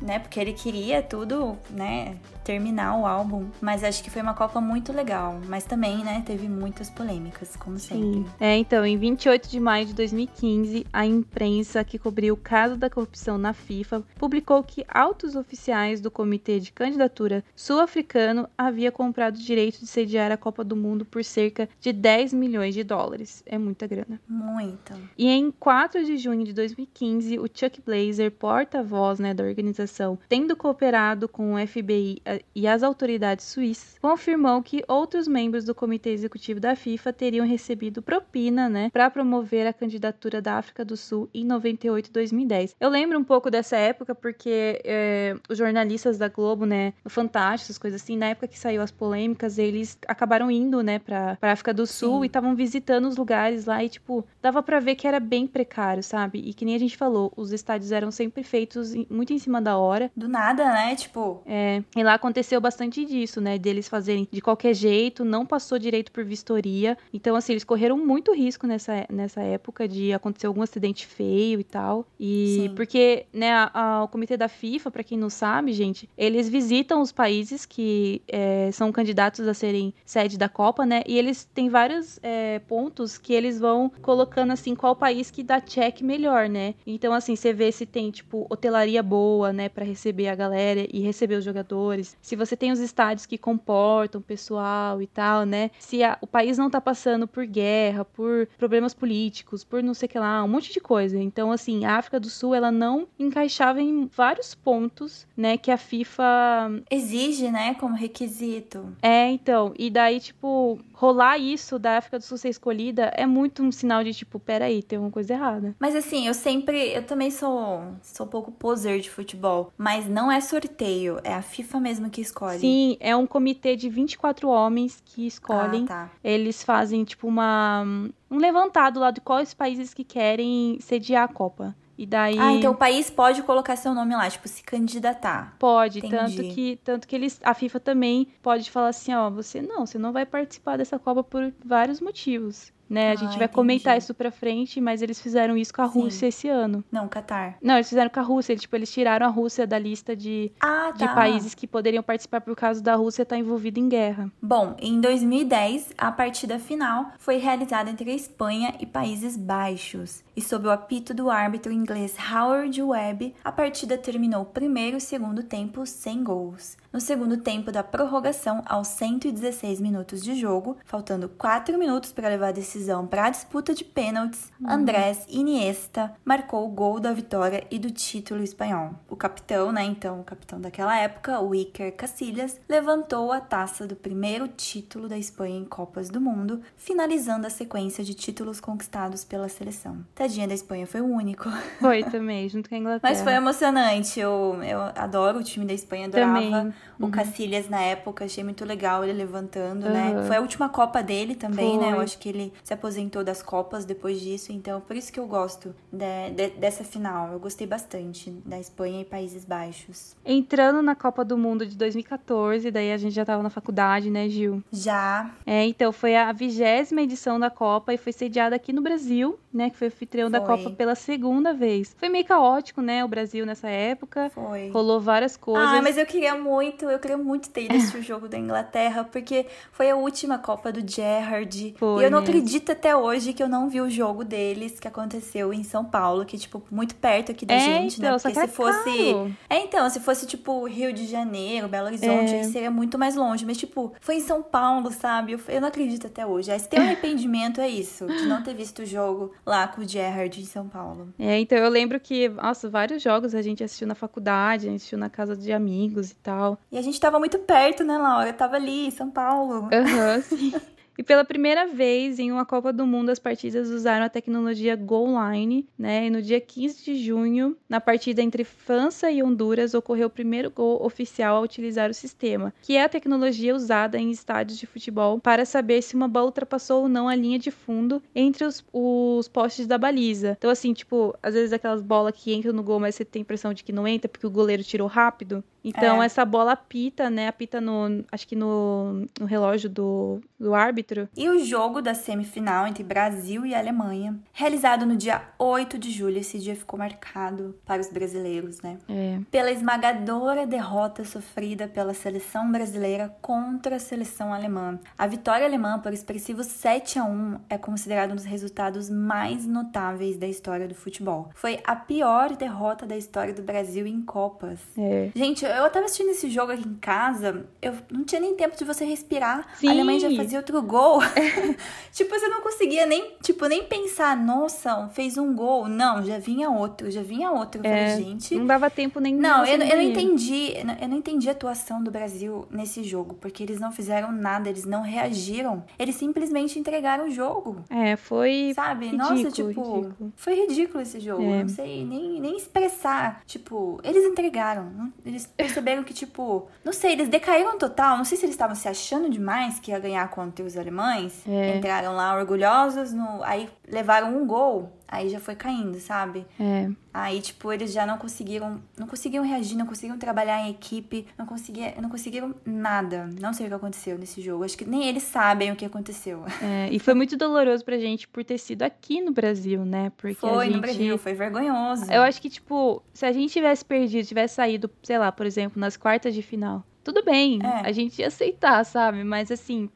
né? Porque ele queria tudo, né? Terminar o álbum. Mas acho que foi uma Copa muito legal. Mas também, né? Teve muitas polêmicas, como sempre. Sim. É, então, em 28 de maio de 2015, a imprensa que cobriu o caso da corrupção na FIFA publicou que altos oficiais do Comitê de Candidatura sul-africano havia comprado o direito de sediar a Copa do Mundo por cerca de 10 milhões de dólares. É muita grana. Muito. E em 4 de junho de 2015, o Chuck Blazer, porta-voz né, da organização, tendo cooperado com o FBI eh, e as autoridades suíças, confirmou que outros membros do comitê executivo da FIFA teriam recebido propina né, para promover a candidatura da África do Sul em 98 e 2010. Eu lembro um pouco dessa época porque eh, os jornalistas da Globo, né, no Fantástico, essas coisas assim, na época que saiu as polêmicas, eles acabaram indo né, para África do Sul Sim. e estavam visitando os lugares lá e, tipo, dava pra ver que era bem precário, sabe? E que nem a gente falou, os estádios eram sempre feitos muito em cima da hora. Do nada, né? Tipo, É, e lá aconteceu bastante disso, né? Deles fazerem de qualquer jeito, não passou direito por vistoria. Então, assim, eles correram muito risco nessa, nessa época de acontecer algum acidente feio e tal. E Sim. porque, né, a- a- o comitê da FIFA, pra quem não sabe, gente, eles visitam os países que é, são candidatos a serem sede da Copa, né? E eles têm vários é, pontos que eles vão colocando assim qual país que dá check melhor, né? Então assim, você vê se tem tipo hotelaria boa, né, Pra receber a galera e receber os jogadores. Se você tem os estádios que comportam o pessoal e tal, né? Se a- o país não tá passando por guerra, por problemas políticos, por não sei o que lá, um monte de coisa. Então assim, a África do Sul ela não encaixava em vários pontos, né, que a FIFA exige, né? Como requisito. é, então, e daí, tipo, rolar isso da África do Sul ser escolhida é muito um sinal de, tipo, peraí, tem alguma coisa errada. Mas assim, eu sempre. Eu também sou, sou um pouco poser de futebol. Mas não é sorteio, é a FIFA mesmo que escolhe. Sim, é um comitê de 24 homens que escolhem. Ah, tá. Eles fazem, tipo, uma. um levantado lá de quais países que querem sediar a Copa. E daí. Ah, então o país pode colocar seu nome lá, tipo, se candidatar. Pode, Entendi. tanto que tanto que eles a FIFA também pode falar assim, ó, você não, você não vai participar dessa Copa por vários motivos, né? A Ah, gente vai entendi. comentar isso pra frente, mas eles fizeram isso com a Sim. Rússia esse ano. Não, Catar. Não, eles fizeram com a Rússia, eles, tipo, eles tiraram a Rússia da lista de, Ah, de tá. países que poderiam participar por causa da Rússia estar envolvida em guerra. Bom, em 2010, a partida final foi realizada entre a Espanha e Países Baixos. E sob o apito do árbitro inglês Howard Webb, a partida terminou o primeiro e segundo tempo sem gols. No segundo tempo da prorrogação, aos 116 minutos de jogo, faltando 4 minutos para levar a decisão para a disputa de pênaltis, Andrés Iniesta marcou o gol da vitória e do título espanhol. O capitão, né, então, o capitão daquela época, o Iker Casillas, levantou a taça do primeiro título da Espanha em Copas do Mundo, finalizando a sequência de títulos conquistados pela seleção. Tadinha da Espanha, foi o único. Foi (laughs) também, junto com a Inglaterra. Mas foi emocionante. Eu, eu adoro o time da Espanha, adorava Também. O Cacilhas na época, achei muito legal ele levantando, né? Uhum. Foi a última Copa dele também, né? Eu Foi. acho que ele se aposentou das Copas depois disso, então por isso que eu gosto de- de- dessa final. Eu gostei bastante da Espanha e Países Baixos. Entrando na Copa do Mundo de 2014, daí a gente já tava na faculdade, né, Gil? Já É, então foi a vigésima edição da Copa e foi sediada aqui no Brasil, né? Que foi anfitrião da Foi. Copa pela segunda vez. Foi meio caótico, né? O Brasil nessa época. foi. Rolou várias coisas. Ah, mas eu queria muito, eu queria muito ter ido assistir o jogo da Inglaterra, porque foi a última Copa do Gerrard. Foi e eu não acredito até hoje que eu não vi o jogo deles que aconteceu em São Paulo, que, tipo, muito perto aqui da É, gente, então, né? Porque que se é fosse. caro. É, então, se fosse, tipo, Rio de Janeiro, Belo Horizonte, É. aí seria muito mais longe. Mas, tipo, foi em São Paulo, sabe? Eu, eu não acredito até hoje. Aí, se tem um (laughs) arrependimento, é isso. De não ter visto o jogo lá com o Gerrard em São Paulo. É, então eu lembro que, nossa, vários jogos a gente assistiu na faculdade, a gente assistiu na casa de amigos e tal. E a gente tava muito perto, né, Laura? Eu tava ali, São Paulo. Aham, (laughs) sim. E pela primeira vez em uma Copa do Mundo, as partidas usaram a tecnologia Goal Line, né? E no dia 15 de junho, na partida entre França e Honduras, ocorreu o primeiro gol oficial a utilizar o sistema, que é a tecnologia usada em estádios de futebol para saber se uma bola ultrapassou ou não a linha de fundo entre os, os postes da baliza. Então, assim, tipo, às vezes aquelas bolas que entram no gol, mas você tem a impressão de que não entra porque o goleiro tirou rápido. Então, É. essa bola apita, né? Apita no. Acho que no, no relógio do, do árbitro. E o jogo da semifinal entre Brasil e Alemanha, realizado no dia 8 de julho, esse dia ficou marcado para os brasileiros, né? É. Pela esmagadora derrota sofrida pela seleção brasileira contra a seleção alemã. A vitória alemã por expressivo 7 a 1 é considerada um dos resultados mais notáveis da história do futebol. Foi a pior derrota da história do Brasil em Copas. É. Gente, eu tava assistindo esse jogo aqui em casa, eu não tinha nem tempo de você respirar. Sim. A Alemanha já fazia outro gol. (laughs) (laughs) tipo, você não conseguia nem, tipo, nem pensar, nossa, fez um gol. Não, já vinha outro, já vinha outro. Eu É, falei, gente. Não dava tempo nem de Não, eu, eu não entendi. Eu não- entendi a atuação do Brasil nesse jogo, porque eles não fizeram nada, eles não reagiram. Eles simplesmente entregaram o jogo. É, foi. Sabe? ridículo, Nossa, tipo, ridículo. foi ridículo esse jogo. É. Eu Não sei nem, nem expressar. Tipo, eles entregaram. Eles perceberam que, tipo, não sei, eles decaíram total. Não sei se eles estavam se achando demais que ia ganhar contra os alemães. É. Entraram lá orgulhosos, no, aí levaram um gol. Aí já foi caindo, sabe? É. Aí, tipo, eles já não conseguiram, não conseguiram reagir, não conseguiram trabalhar em equipe, não, conseguia, não conseguiram nada. Não sei o que aconteceu nesse jogo. Acho que nem eles sabem o que aconteceu. é. E foi muito doloroso pra gente por ter sido aqui no Brasil, né? Porque a Foi gente. no Brasil, foi vergonhoso. Eu acho que, tipo, se a gente tivesse perdido, tivesse saído, sei lá, por exemplo, nas quartas de final, tudo bem, É. a gente ia aceitar, sabe? Mas assim,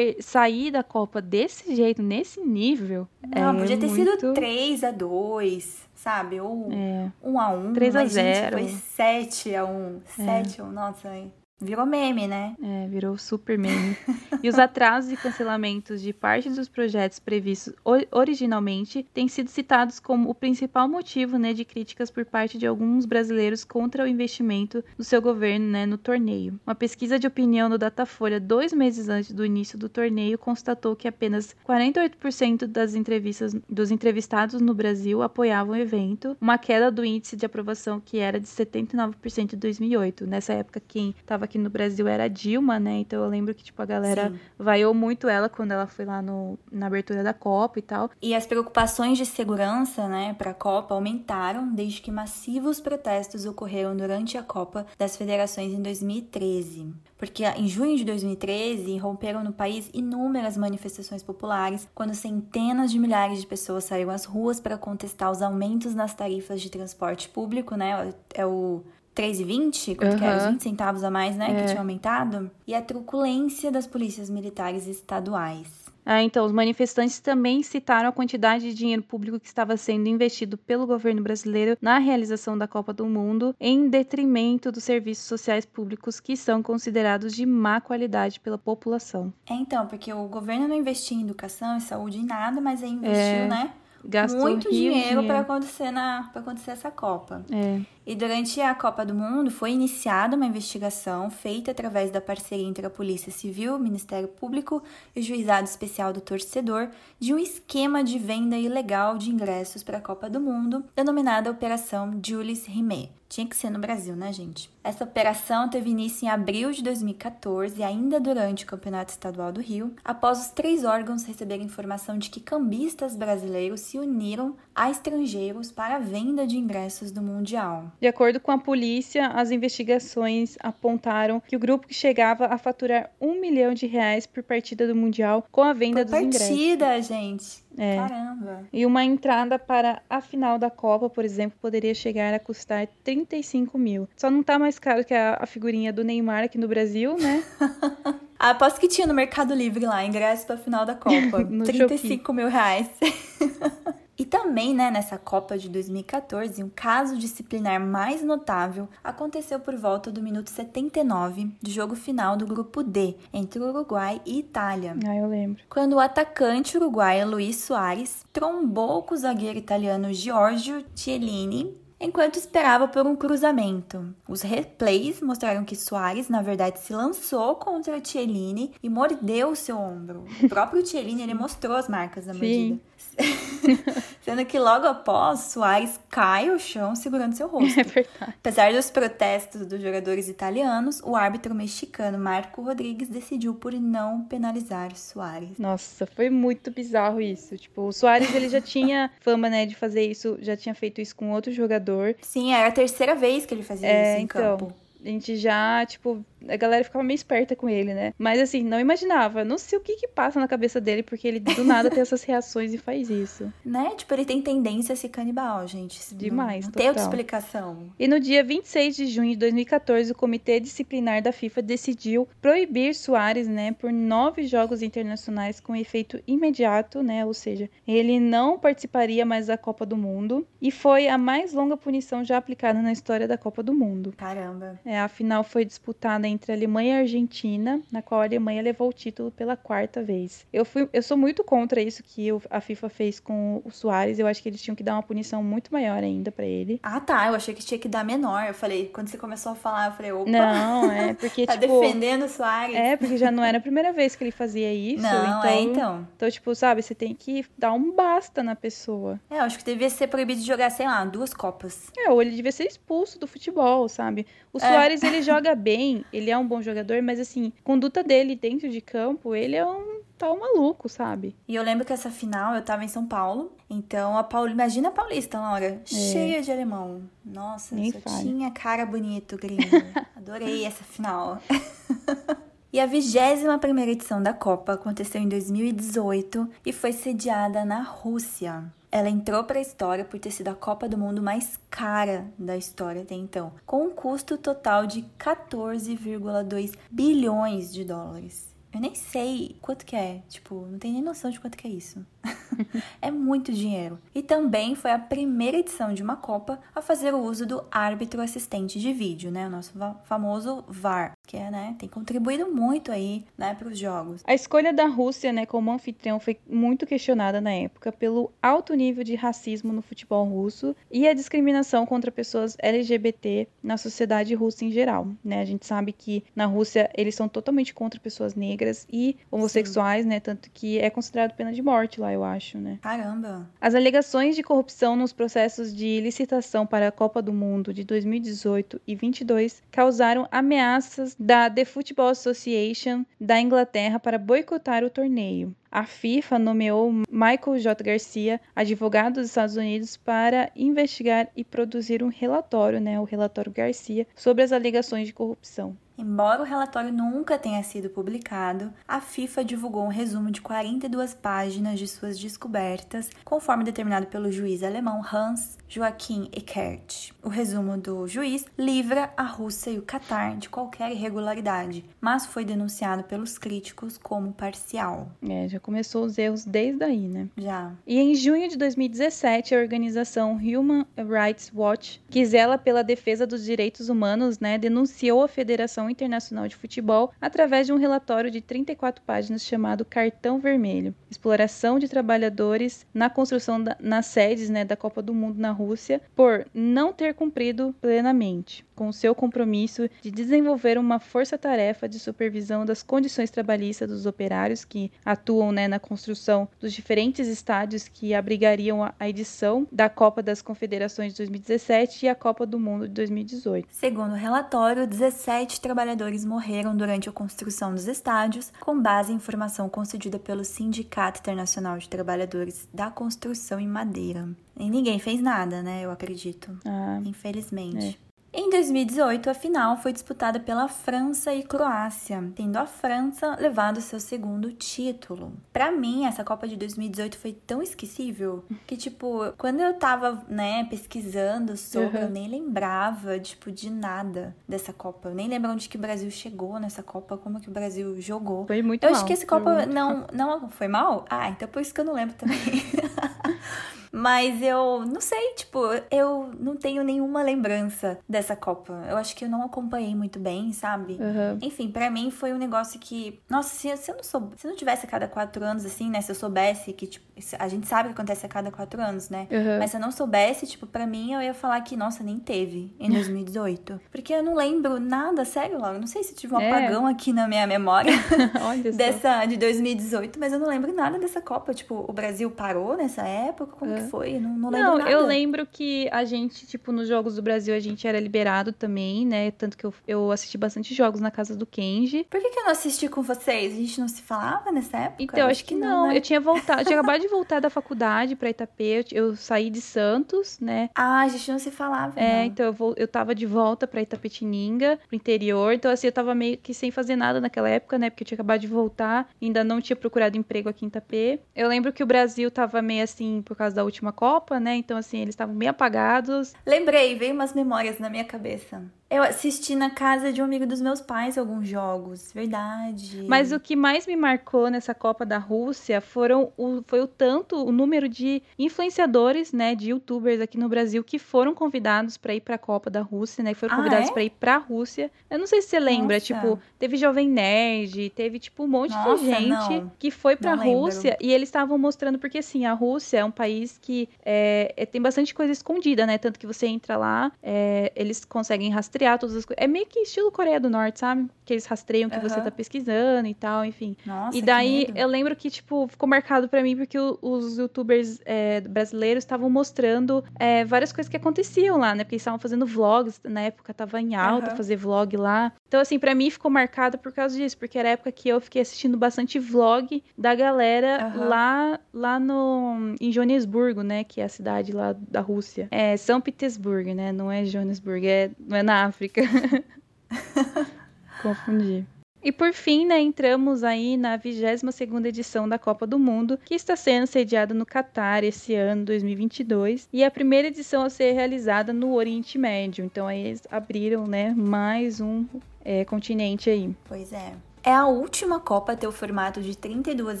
sair da Copa desse jeito, nesse nível. Não, é podia ter muito... sido 3 a 2 sabe? Ou É, 1 a 1 3 a mas, gente, 0. foi 7 a 1 7 a 1 Nossa, aí virou meme, né? é, virou super meme. e os atrasos e cancelamentos de parte dos projetos previstos originalmente têm sido citados como o principal motivo né, de críticas por parte de alguns brasileiros contra o investimento do seu governo né, no torneio. Uma pesquisa de opinião do Datafolha, dois meses antes do início do torneio, constatou que apenas 48% das entrevistas dos entrevistados no Brasil apoiavam o evento, uma queda do índice de aprovação que era de 79% em 2008. Nessa época, quem estava aqui no Brasil era a Dilma, né? Então eu lembro que tipo a galera Sim. vaiou muito ela quando ela foi lá no, na abertura da Copa e tal. E as preocupações de segurança, né, para a Copa aumentaram desde que massivos protestos ocorreram durante a Copa das Federações em 2013. Porque em junho de 2013 romperam no país inúmeras manifestações populares, quando centenas de milhares de pessoas saíram às ruas para contestar os aumentos nas tarifas de transporte público, né? É o 3,20, quanto que era? Os Aham. 20 centavos a mais, né? É. Que tinha aumentado. E a truculência das polícias militares estaduais. Ah, então, os manifestantes também citaram a quantidade de dinheiro público que estava sendo investido pelo governo brasileiro na realização da Copa do Mundo, em detrimento dos serviços sociais públicos que são considerados de má qualidade pela população. É, então, porque o governo não investia em educação e saúde em nada, mas aí investiu, É, né? Gastou Muito de dinheiro para acontecer na para acontecer essa Copa. É. E durante a Copa do Mundo foi iniciada uma investigação feita através da parceria entre a Polícia Civil, Ministério Público e o Juizado Especial do Torcedor de um esquema de venda ilegal de ingressos para a Copa do Mundo, denominada Operação Jules Rimet. Tinha que ser no Brasil, né, gente? Essa operação teve início em abril de 2014, ainda durante o Campeonato Estadual do Rio, após os três órgãos receberem informação de que cambistas brasileiros se uniram a estrangeiros para a venda de ingressos do Mundial. De acordo com a polícia, as investigações apontaram que o grupo que chegava a faturar um milhão de reais por partida do Mundial com a venda Por dos ingressos. partida, gente. É. Caramba. E uma entrada para a final da Copa, por exemplo, poderia chegar a custar 35 mil. Só não tá mais caro que a, a figurinha do Neymar aqui no Brasil, né? (laughs) Aposto que tinha no Mercado Livre lá, ingresso pra final da Copa. (laughs) No 35 mil reais. (laughs) E também, né, nessa Copa de 2014, um caso disciplinar mais notável aconteceu por volta do minuto 79 do jogo final do grupo D, entre Uruguai e Itália. Ah, eu lembro. Quando o atacante uruguaio Luiz Soares trombou com o zagueiro italiano Giorgio Chiellini enquanto esperava por um cruzamento. Os replays mostraram que Soares, na verdade, se lançou contra Chiellini e mordeu o seu ombro. O próprio Chiellini ele mostrou as marcas da mordida. (laughs) Sendo que logo após, Soares cai ao chão segurando seu rosto. (laughs) É verdade. Apesar dos protestos dos jogadores italianos, o árbitro mexicano Marco Rodrigues decidiu por não penalizar Soares. Nossa, foi muito bizarro isso. Tipo, o Soares ele já (laughs) tinha fama, né, de fazer isso, já tinha feito isso com outro jogador. Sim, era a terceira vez que ele fazia É, isso em então. campo. A gente já, tipo, a galera ficava meio esperta com ele, né? Mas assim, não imaginava. Não sei o que que passa na cabeça dele, porque ele do nada tem essas reações e faz isso. (laughs) Né? Tipo, ele tem tendência a ser canibal, gente. Isso não- Demais, Não, tem outra total. explicação. E no dia 26 de junho de 2014, o Comitê Disciplinar da FIFA decidiu proibir Soares, né, por nove jogos internacionais com efeito imediato, né, ou seja, ele não participaria mais da Copa do Mundo e foi a mais longa punição já aplicada na história da Copa do Mundo. Caramba. É, a final foi disputada entre a Alemanha e a Argentina, na qual a Alemanha levou o título pela quarta vez. Eu, fui, eu sou muito contra isso que a FIFA fez com o Soares. Eu acho que eles tinham que dar uma punição muito maior ainda pra ele. Ah, tá. Eu achei que tinha que dar menor. Eu falei, quando você começou a falar, eu falei, opa, Não, é (laughs) porque, tá tipo. defendendo o Soares. É, porque já não era a primeira vez que ele fazia isso. Não, então, é então. Então, tipo, sabe, você tem que dar um basta na pessoa. É, eu acho que devia ser proibido de jogar, sei lá, duas copas. É, ou ele devia ser expulso do futebol, sabe? O É. Soares, ele joga bem, ele (laughs) é um bom jogador, mas assim, conduta dele dentro de campo, ele é um tal maluco, sabe? E eu lembro que essa final eu tava em São Paulo. Então a Paulista. Imagina a Paulista, Laura. Cheia de alemão. Nossa, É. Nem só fale. tinha cara bonito, gringo. (laughs) Adorei essa final. (laughs) E a 21 primeira edição da Copa aconteceu em 2018 e foi sediada na Rússia. Ela entrou para a história por ter sido a Copa do Mundo mais cara da história até então, com um custo total de 14,2 bilhões de dólares. Eu nem sei quanto que é, tipo, não tenho nem noção de quanto que é isso. (laughs) é muito dinheiro. E também foi a primeira edição de uma Copa a fazer o uso do árbitro assistente de vídeo, né? O nosso famoso VAR, que é, né, tem contribuído muito aí, né, para os jogos. A escolha da Rússia, né, como anfitrião foi muito questionada na época pelo alto nível de racismo no futebol russo e a discriminação contra pessoas LGBT na sociedade russa em geral, né? A gente sabe que na Rússia eles são totalmente contra pessoas negras e homossexuais, né? Tanto que é considerado pena de morte lá, eu acho, né? Caramba. As alegações de corrupção nos processos de licitação para a Copa do Mundo de 2018 e 22 causaram ameaças da The Football Association da Inglaterra para boicotar o torneio. A FIFA nomeou Michael J. Garcia, advogado dos Estados Unidos, para investigar e produzir um relatório, né, o relatório Garcia, sobre as alegações de corrupção. Embora o relatório nunca tenha sido publicado, a FIFA divulgou um resumo de 42 páginas de suas descobertas, conforme determinado pelo juiz alemão Hans Joachim Eckert. O resumo do juiz livra a Rússia e o Catar de qualquer irregularidade, mas foi denunciado pelos críticos como parcial. É, já começou os erros desde aí, né? Já. E em junho de 2017, a organização Human Rights Watch, que zela pela defesa dos direitos humanos, né, denunciou a Federação Internacional de Futebol através de um relatório de 34 páginas chamado Cartão Vermelho, exploração de trabalhadores na construção da, nas sedes, né, da Copa do Mundo na Rússia, por não ter cumprido plenamente com seu compromisso de desenvolver uma força-tarefa de supervisão das condições trabalhistas dos operários que atuam né, na construção dos diferentes estádios que abrigariam a, edição da Copa das Confederações de 2017 e a Copa do Mundo de 2018. Segundo o relatório, 17 trabalhadores morreram durante a construção dos estádios, com base em informação concedida pelo Sindicato Internacional de Trabalhadores da Construção em Madeira. E ninguém fez nada, né? Eu acredito. Ah, Infelizmente. Em 2018, a final foi disputada pela França e Croácia, tendo a França levado seu segundo título. Pra mim, essa Copa de 2018 foi tão esquecível que, tipo, quando eu tava, né, pesquisando sobre, Uhum. eu nem lembrava, tipo, de nada dessa Copa. Eu nem lembro onde que o Brasil chegou nessa Copa, como que o Brasil jogou. Foi muito Eu mal. acho que essa Copa não, não foi mal? Ah, então por isso que eu não lembro também. (laughs) Mas eu não sei, tipo, eu não tenho nenhuma lembrança dessa Copa. Eu acho que eu não acompanhei muito bem, sabe? Aham. Enfim, pra mim foi um negócio que. Nossa, se, se eu não sou, se não tivesse a cada quatro anos, assim, né? Se eu soubesse que, tipo, a gente sabe que acontece a cada quatro anos, né? Aham. Mas se eu não soubesse, tipo, pra mim eu ia falar que, nossa, nem teve em 2018. (laughs) Porque eu não lembro nada, sério, Laura. Não sei se tive um É. apagão aqui na minha memória (laughs) dessa de 2018, mas eu não lembro nada dessa Copa. Tipo, o Brasil parou nessa época? Como que foi? Eu não, não lembro Não, nada. eu lembro que a gente, tipo, nos Jogos do Brasil, a gente era liberado também, né? Tanto que eu, eu assisti bastante jogos na casa do Kenji. Por que, que eu não assisti com vocês? A gente não se falava nessa época? Então, eu acho que não. né? Eu tinha voltado, tinha (laughs) acabado de voltar da faculdade pra Itapê. Eu, eu saí de Santos, né? Ah, a gente não se falava. É, não. então eu, vou, eu tava de volta pra Itapetininga, pro interior. Então, assim, eu tava meio que sem fazer nada naquela época, né? Porque eu tinha acabado de voltar, ainda não tinha procurado emprego aqui em Itapê. Eu lembro que o Brasil tava meio assim por causa da última Copa, né? Então, assim, eles estavam meio apagados. Lembrei, veio umas memórias na minha cabeça. Eu assisti na casa de um amigo dos meus pais alguns jogos, verdade. Mas o que mais me marcou nessa Copa da Rússia foram o, foi o tanto, o número de influenciadores, né, de youtubers aqui no Brasil que foram convidados pra ir pra Copa da Rússia, né, que foram Ah, convidados é? pra ir pra Rússia. Eu não sei se você lembra, Nossa. tipo, teve Jovem Nerd, teve tipo um monte Nossa, de gente não. que foi pra Não lembro. Rússia e eles estavam mostrando porque assim, a Rússia é um país que é, é- tem bastante coisa escondida, né, tanto que você entra lá, é, eles conseguem rastrear todas as coisas. É meio que estilo Coreia do Norte, sabe? Que eles rastreiam que você Aham. tá pesquisando e tal, enfim. Nossa, E daí eu lembro que, tipo, ficou marcado pra mim porque o- os youtubers é, brasileiros estavam mostrando é, várias coisas que aconteciam lá, né? Porque eles estavam fazendo vlogs, na época tava em alta Aham. fazer vlog lá. Então, assim, pra mim ficou marcado por causa disso, porque era a época que eu fiquei assistindo bastante vlog da galera Aham. lá, lá no, em Joanesburgo, né? Que é a cidade lá da Rússia. É São Petersburgo, né? Não é Joanesburgo, é, não é na África. (laughs) Confundi. E por fim, né, entramos aí na 22ª edição da Copa do Mundo, que está sendo sediada no Catar esse ano, 2022, e é a primeira edição a ser realizada no Oriente Médio. Então aí eles abriram, né, mais um é, continente aí. Pois é. É a última Copa a ter o formato de 32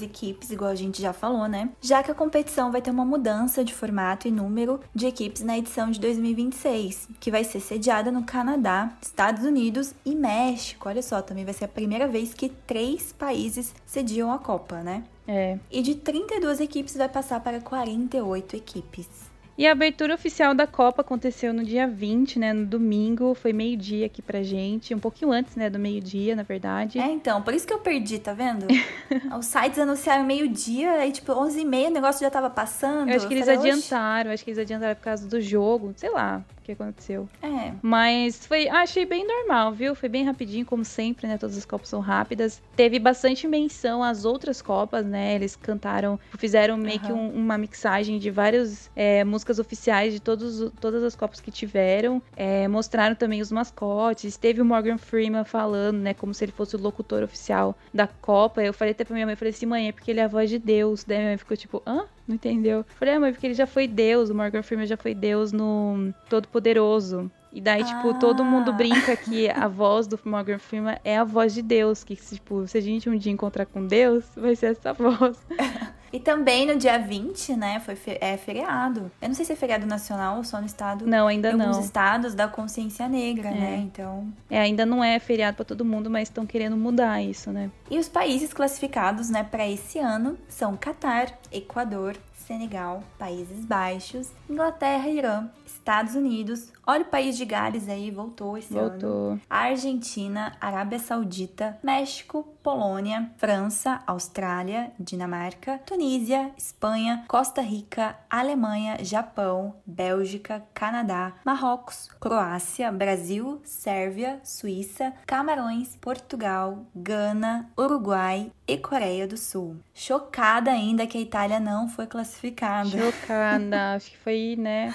equipes, igual a gente já falou, né? Já que a competição vai ter uma mudança de formato e número de equipes na edição de 2026, que vai ser sediada no Canadá, Estados Unidos e México. Olha só, também vai ser a primeira vez que três países sediam a Copa, né? É. E de 32 equipes vai passar para 48 equipes. E a abertura oficial da Copa aconteceu no dia 20, né, no domingo, foi meio-dia aqui pra gente, um pouquinho antes, né, do meio-dia, na verdade. É, então, por isso que eu perdi, tá vendo? (laughs) Os sites anunciaram meio-dia, aí tipo, 11h30 o negócio já tava passando. Eu acho que eles falei, adiantaram, acho que eles adiantaram por causa do jogo, sei lá que aconteceu. É, Mas foi, achei bem normal, viu? Foi bem rapidinho, como sempre, né? Todas as copas são rápidas. Teve bastante menção às outras copas, né? Eles cantaram, fizeram meio que Aham. um- uma mixagem de várias é, músicas oficiais de todos, todas as copas que tiveram. É, mostraram também os mascotes. Teve o Morgan Freeman falando, né? Como se ele fosse o locutor oficial da Copa. Eu falei até pra minha mãe, eu falei assim, mãe, é porque ele é a voz de Deus. Daí minha mãe ficou tipo, hã? Não entendeu? Eu falei, ah, mãe, porque ele já foi Deus, o Morgan Freeman já foi Deus no Todo-Poderoso. E daí, tipo, todo mundo Ah. brinca que a (laughs) voz do Morgan Freeman é a voz de Deus. Que, tipo, se a gente um dia encontrar com Deus, vai ser essa voz. (laughs) E também no dia 20, né, foi fe- é feriado. Eu não sei se é feriado nacional ou só no estado. Não, ainda em alguns não. estados da consciência negra, né? Então. É, ainda não é feriado pra todo mundo, mas estão querendo mudar isso, né? E os países classificados, né, para esse ano são Catar, Equador, Senegal, Países Baixos, Inglaterra, Irã, Estados Unidos. Olha o país de Gales aí, voltou esse ano. Voltou. Argentina, Arábia Saudita, México, Polônia, França, Austrália, Dinamarca, Tunísia, Espanha, Costa Rica, Alemanha, Japão, Bélgica, Canadá, Marrocos, Croácia, Brasil, Sérvia, Suíça, Camarões, Portugal, Gana, Uruguai e Coreia do Sul. Chocada ainda que a Itália não foi classificada. Chocada, acho que foi, né?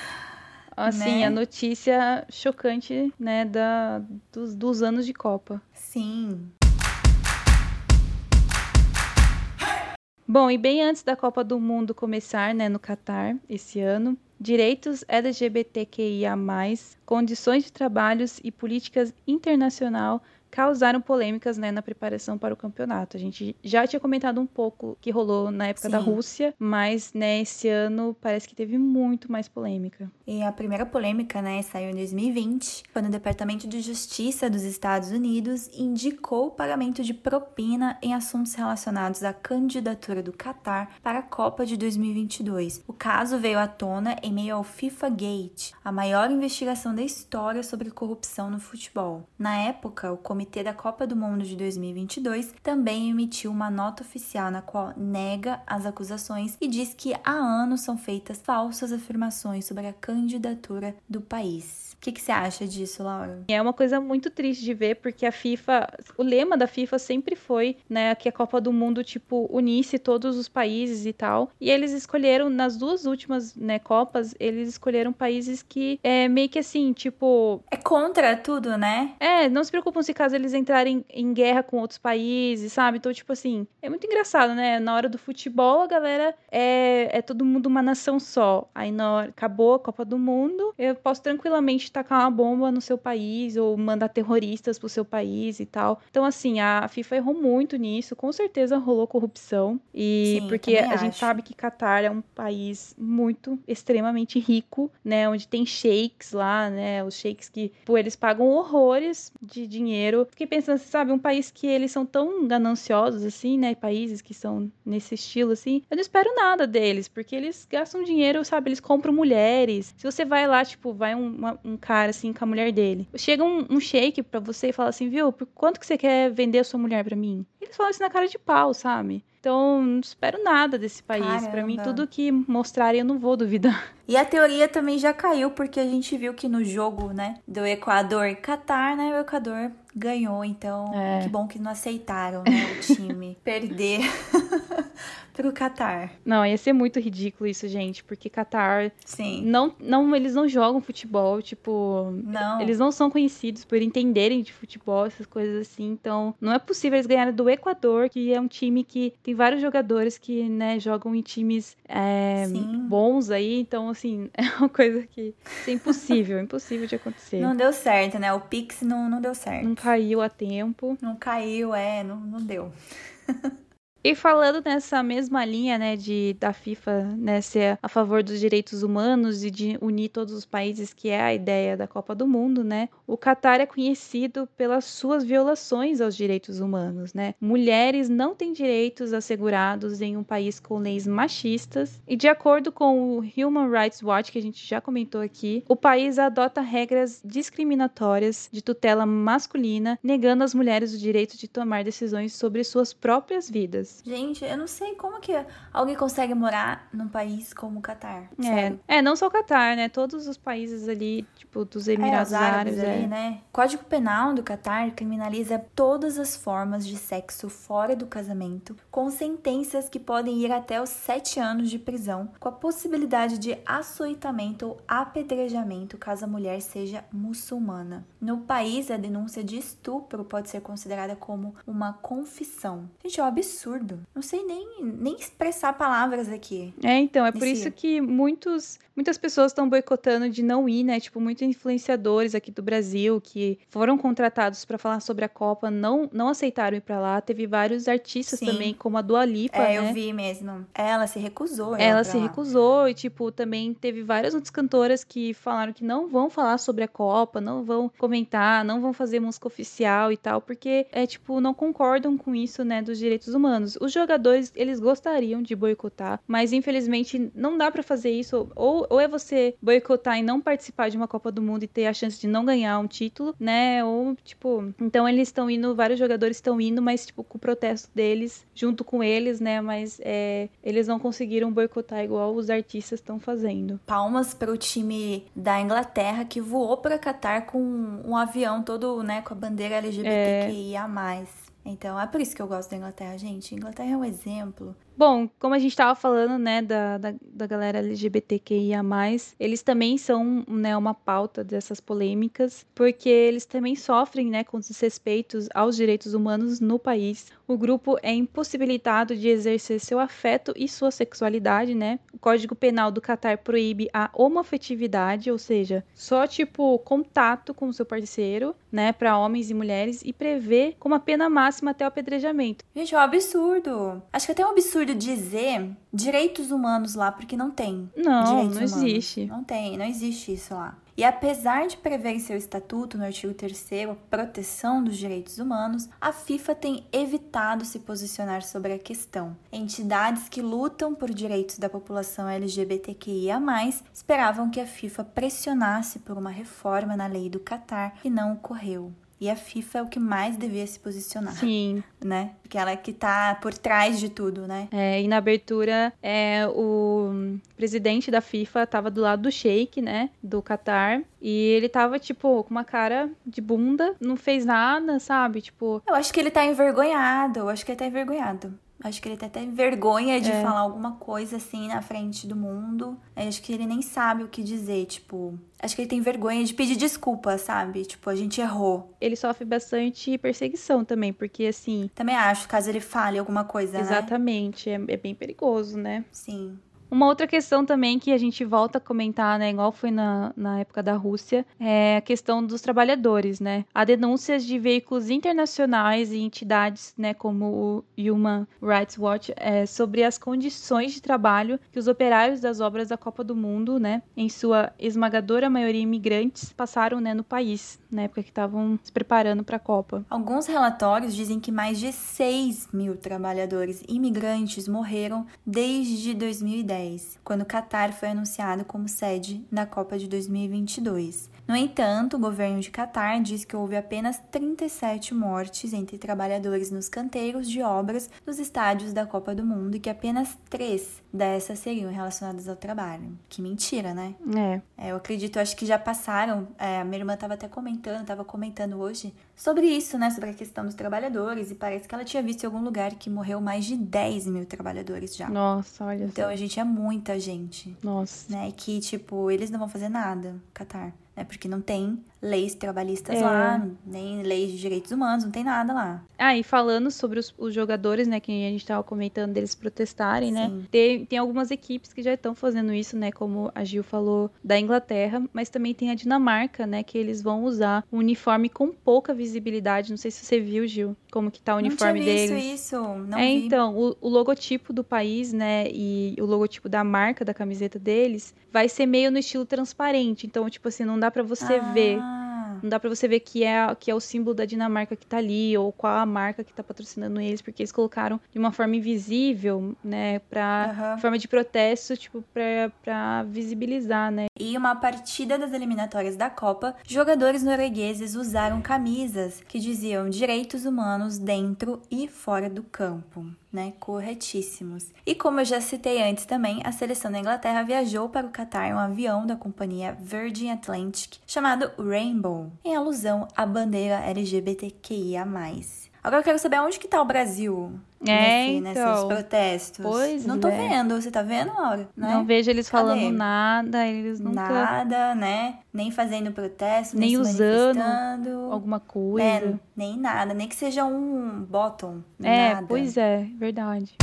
Assim, né? a notícia chocante, né, da, dos, dos anos de Copa. Sim. Bom, e bem antes da Copa do Mundo começar, né, no Catar, esse ano, direitos LGBTQIA+, condições de trabalhos e políticas internacional causaram polêmicas né, na preparação para o campeonato. A gente já tinha comentado um pouco que rolou na época Sim. da Rússia, mas né, esse ano parece que teve muito mais polêmica. E a primeira polêmica né, saiu em 2020, quando o Departamento de Justiça dos Estados Unidos indicou o pagamento de propina em assuntos relacionados à candidatura do Catar para a Copa de 2022. O caso veio à tona em meio ao FIFA Gate, a maior investigação da história sobre corrupção no futebol. Na época, o Comitê da Copa do Mundo de 2022 também emitiu uma nota oficial na qual nega as acusações e diz que há anos são feitas falsas afirmações sobre a candidatura do país. O que, que, você acha disso, Laura? É uma coisa muito triste de ver, porque a FIFA, o lema da FIFA sempre foi, né, que a Copa do Mundo, tipo, unisse todos os países e tal. E eles escolheram, nas duas últimas, né, Copas, eles escolheram países que é meio que assim, tipo. É contra tudo, né? É, não se preocupam se caso eles entrarem em guerra com outros países, sabe? Então, tipo assim, é muito engraçado, né? Na hora do futebol, a galera é, é todo mundo uma nação só. Aí, na hora, acabou a Copa do Mundo, eu posso tranquilamente tacar uma bomba no seu país ou mandar terroristas pro seu país e tal. Então, assim, a FIFA errou muito nisso. Com certeza rolou corrupção. E Sim, porque a acho. gente sabe que Catar é um país muito, extremamente rico, né? Onde tem sheiks lá, né? Os sheiks que, pô, eles pagam horrores de dinheiro dinheiro. Fiquei pensando, sabe, um país que eles são tão gananciosos assim, né? Países que são nesse estilo assim. Eu não espero nada deles, porque eles gastam dinheiro, sabe? Eles compram mulheres. Se você vai lá, tipo, vai um, uma, um cara assim com a mulher dele. Chega um, um shake pra você e fala assim, viu, por quanto que você quer vender a sua mulher pra mim? Eles falam isso na cara de pau, sabe? Então, não espero nada desse país. Para mim, tudo que mostrarem eu não vou duvidar. (laughs) E a teoria também já caiu, porque a gente viu que no jogo, né, do Equador e Catar, né, o Equador ganhou. Então, é. que bom que não aceitaram, né, o time (laughs) perder (laughs) pro Qatar. Não, ia ser muito ridículo isso, gente, porque Qatar. Sim. Não, não, eles não jogam futebol, tipo. Não. Eles não são conhecidos por entenderem de futebol, essas coisas assim. Então, não é possível eles ganharem do Equador, que é um time que tem vários jogadores que, né, jogam em times é, bons aí. Então, assim, (laughs) é uma coisa que é impossível, impossível de acontecer. Não deu certo, né? O Pix não, não deu certo. Não caiu a tempo. Não caiu, é, não, não deu. (laughs) E falando nessa mesma linha, né, de da FIFA, né, ser a favor dos direitos humanos e de unir todos os países, que é a ideia da Copa do Mundo, né? O Catar é conhecido pelas suas violações aos direitos humanos, né? Mulheres não têm direitos assegurados em um país com leis machistas e de acordo com o Human Rights Watch, que a gente já comentou aqui, o país adota regras discriminatórias de tutela masculina, negando às mulheres o direito de tomar decisões sobre suas próprias vidas. Gente, eu não sei como que alguém consegue morar num país como o Catar. É. é, não só o Catar, né? Todos os países ali, tipo, dos Emirados é, Árabes. Ali, é. né? O Código Penal do Catar criminaliza todas as formas de sexo fora do casamento, com sentenças que podem ir até os sete anos de prisão, com a possibilidade de açoitamento ou apedrejamento caso a mulher seja muçulmana. No país, a denúncia de estupro pode ser considerada como uma confissão. Gente, é um absurdo. Não sei nem, nem expressar palavras aqui. É, então, é por isso que muitos, muitas pessoas estão boicotando de não ir, né? Tipo, muitos influenciadores aqui do Brasil que foram contratados para falar sobre a Copa não, não aceitaram ir para lá. Teve vários artistas Sim. também, como a Dua Lipa, É, né? eu vi mesmo. Ela se recusou. Ela se lá. recusou e, tipo, também teve várias outras cantoras que falaram que não vão falar sobre a Copa, não vão comentar, não vão fazer música oficial e tal, porque, é, tipo, não concordam com isso, né, dos direitos humanos. Os jogadores, eles gostariam de boicotar, mas infelizmente não dá para fazer isso. Ou ou é você boicotar e não participar de uma Copa do Mundo e ter a chance de não ganhar um título, né? Ou, tipo, então eles estão indo, vários jogadores estão indo, mas, tipo, com o protesto deles, junto com eles, né? Mas é, eles não conseguiram boicotar igual os artistas estão fazendo. Palmas para o time da Inglaterra que voou para Catar com um avião todo, né, com a bandeira LGBTQIA+. É. Então, é por isso que eu gosto da Inglaterra, gente. A Inglaterra é um exemplo Bom, como a gente estava falando, né, da, da, da, galera LGBTQIA+, eles também são, né, uma pauta dessas polêmicas, porque eles também sofrem, né, com desrespeitos aos direitos humanos no país. O grupo é impossibilitado de exercer seu afeto e sua sexualidade, né? O Código Penal do Catar proíbe a homoafetividade, ou seja, só tipo contato com o seu parceiro, né, para homens e mulheres e prevê como a pena máxima até o apedrejamento. Gente, é um absurdo. Acho que é até um absurdo absurdo dizer direitos humanos lá, porque não tem. Não, não humanos. existe. Não tem, não existe isso lá. E apesar de prever em seu estatuto, no artigo 3 a proteção dos direitos humanos, a FIFA tem evitado se posicionar sobre a questão. Entidades que lutam por direitos da população LGBTQIA+, esperavam que a FIFA pressionasse por uma reforma na lei do Catar, e não ocorreu. E a FIFA é o que mais devia se posicionar. Sim. Né? Porque ela é que tá por trás de tudo, né? É, e na abertura, é, o presidente da FIFA tava do lado do Sheik, né? Do Qatar. E ele tava, tipo, com uma cara de bunda, não fez nada, sabe? Tipo. Eu acho que ele tá envergonhado. Eu acho que ele tá envergonhado. Acho que ele tem até vergonha de é. falar alguma coisa assim na frente do mundo. Acho que ele nem sabe o que dizer, tipo. Acho que ele tem vergonha de pedir desculpa, sabe? Tipo, a gente errou. Ele sofre bastante perseguição também, porque assim. Também acho, caso ele fale alguma coisa. Né? Exatamente, né? é, é bem perigoso, né? Sim. Uma outra questão também que a gente volta a comentar, né, igual foi na, na época da Rússia, é a questão dos trabalhadores, né? Há denúncias de veículos internacionais e entidades, né, como o Human Rights Watch, é, sobre as condições de trabalho que os operários das obras da Copa do Mundo, né, em sua esmagadora maioria imigrantes, passaram, né, no país, na época que estavam se preparando para a Copa. Alguns relatórios dizem que mais de 6 mil trabalhadores imigrantes morreram desde 2010 2010, quando o Catar foi anunciado como sede da Copa de 2022. No entanto, o governo de Catar diz que houve apenas 37 mortes entre trabalhadores nos canteiros de obras dos estádios da Copa do Mundo e que apenas três dessas seriam relacionadas ao trabalho. Que mentira, né? É. é eu acredito, acho que já passaram. É, a minha irmã estava até comentando, estava comentando hoje sobre isso, né? Sobre a questão dos trabalhadores. E parece que ela tinha visto em algum lugar que morreu mais de 10 mil trabalhadores já. Nossa, olha Então só. a gente é muita gente. Nossa. Né? Que, tipo, eles não vão fazer nada, Qatar né? Porque não tem leis trabalhistas é. lá, nem leis de direitos humanos, não tem nada lá. Ah, e falando sobre os, os jogadores, né, que a gente estava comentando deles protestarem, né? Tem, tem algumas equipes que já estão fazendo isso, né, como a Gil falou, da Inglaterra, mas também tem a Dinamarca, né, que eles vão usar um uniforme com pouca visibilidade. Não sei se você viu, Gil, como que tá o uniforme não tinha deles. Visto isso, não é, vi. então, o, o logotipo do país, né, e o logotipo da marca da camiseta deles vai ser meio no estilo transparente. Então, tipo assim, não dá para você ah. ver não dá para você ver que é, que é o símbolo da Dinamarca que tá ali, ou qual a marca que tá patrocinando eles, porque eles colocaram de uma forma invisível, né, pra uhum. forma de protesto, tipo, pra, pra visibilizar, né. E uma partida das eliminatórias da Copa, jogadores noruegueses usaram camisas que diziam direitos humanos dentro e fora do campo né? Corretíssimos. E como eu já citei antes também, a seleção da Inglaterra viajou para o Catar em um avião da companhia Virgin Atlantic chamado Rainbow, em alusão à bandeira LGBTQIA+. Agora eu quero saber onde que tá o Brasil é, nesse, então. nesses protestos. Pois Não tô é. vendo, você tá vendo, Laura? Né? Não vejo eles Cadê? falando nada, eles nunca... Nada, né? Nem fazendo protesto, nem, Nem usando manifestando. Alguma coisa. É, nem nada, nem que seja um bottom. É, nada. pois é, verdade.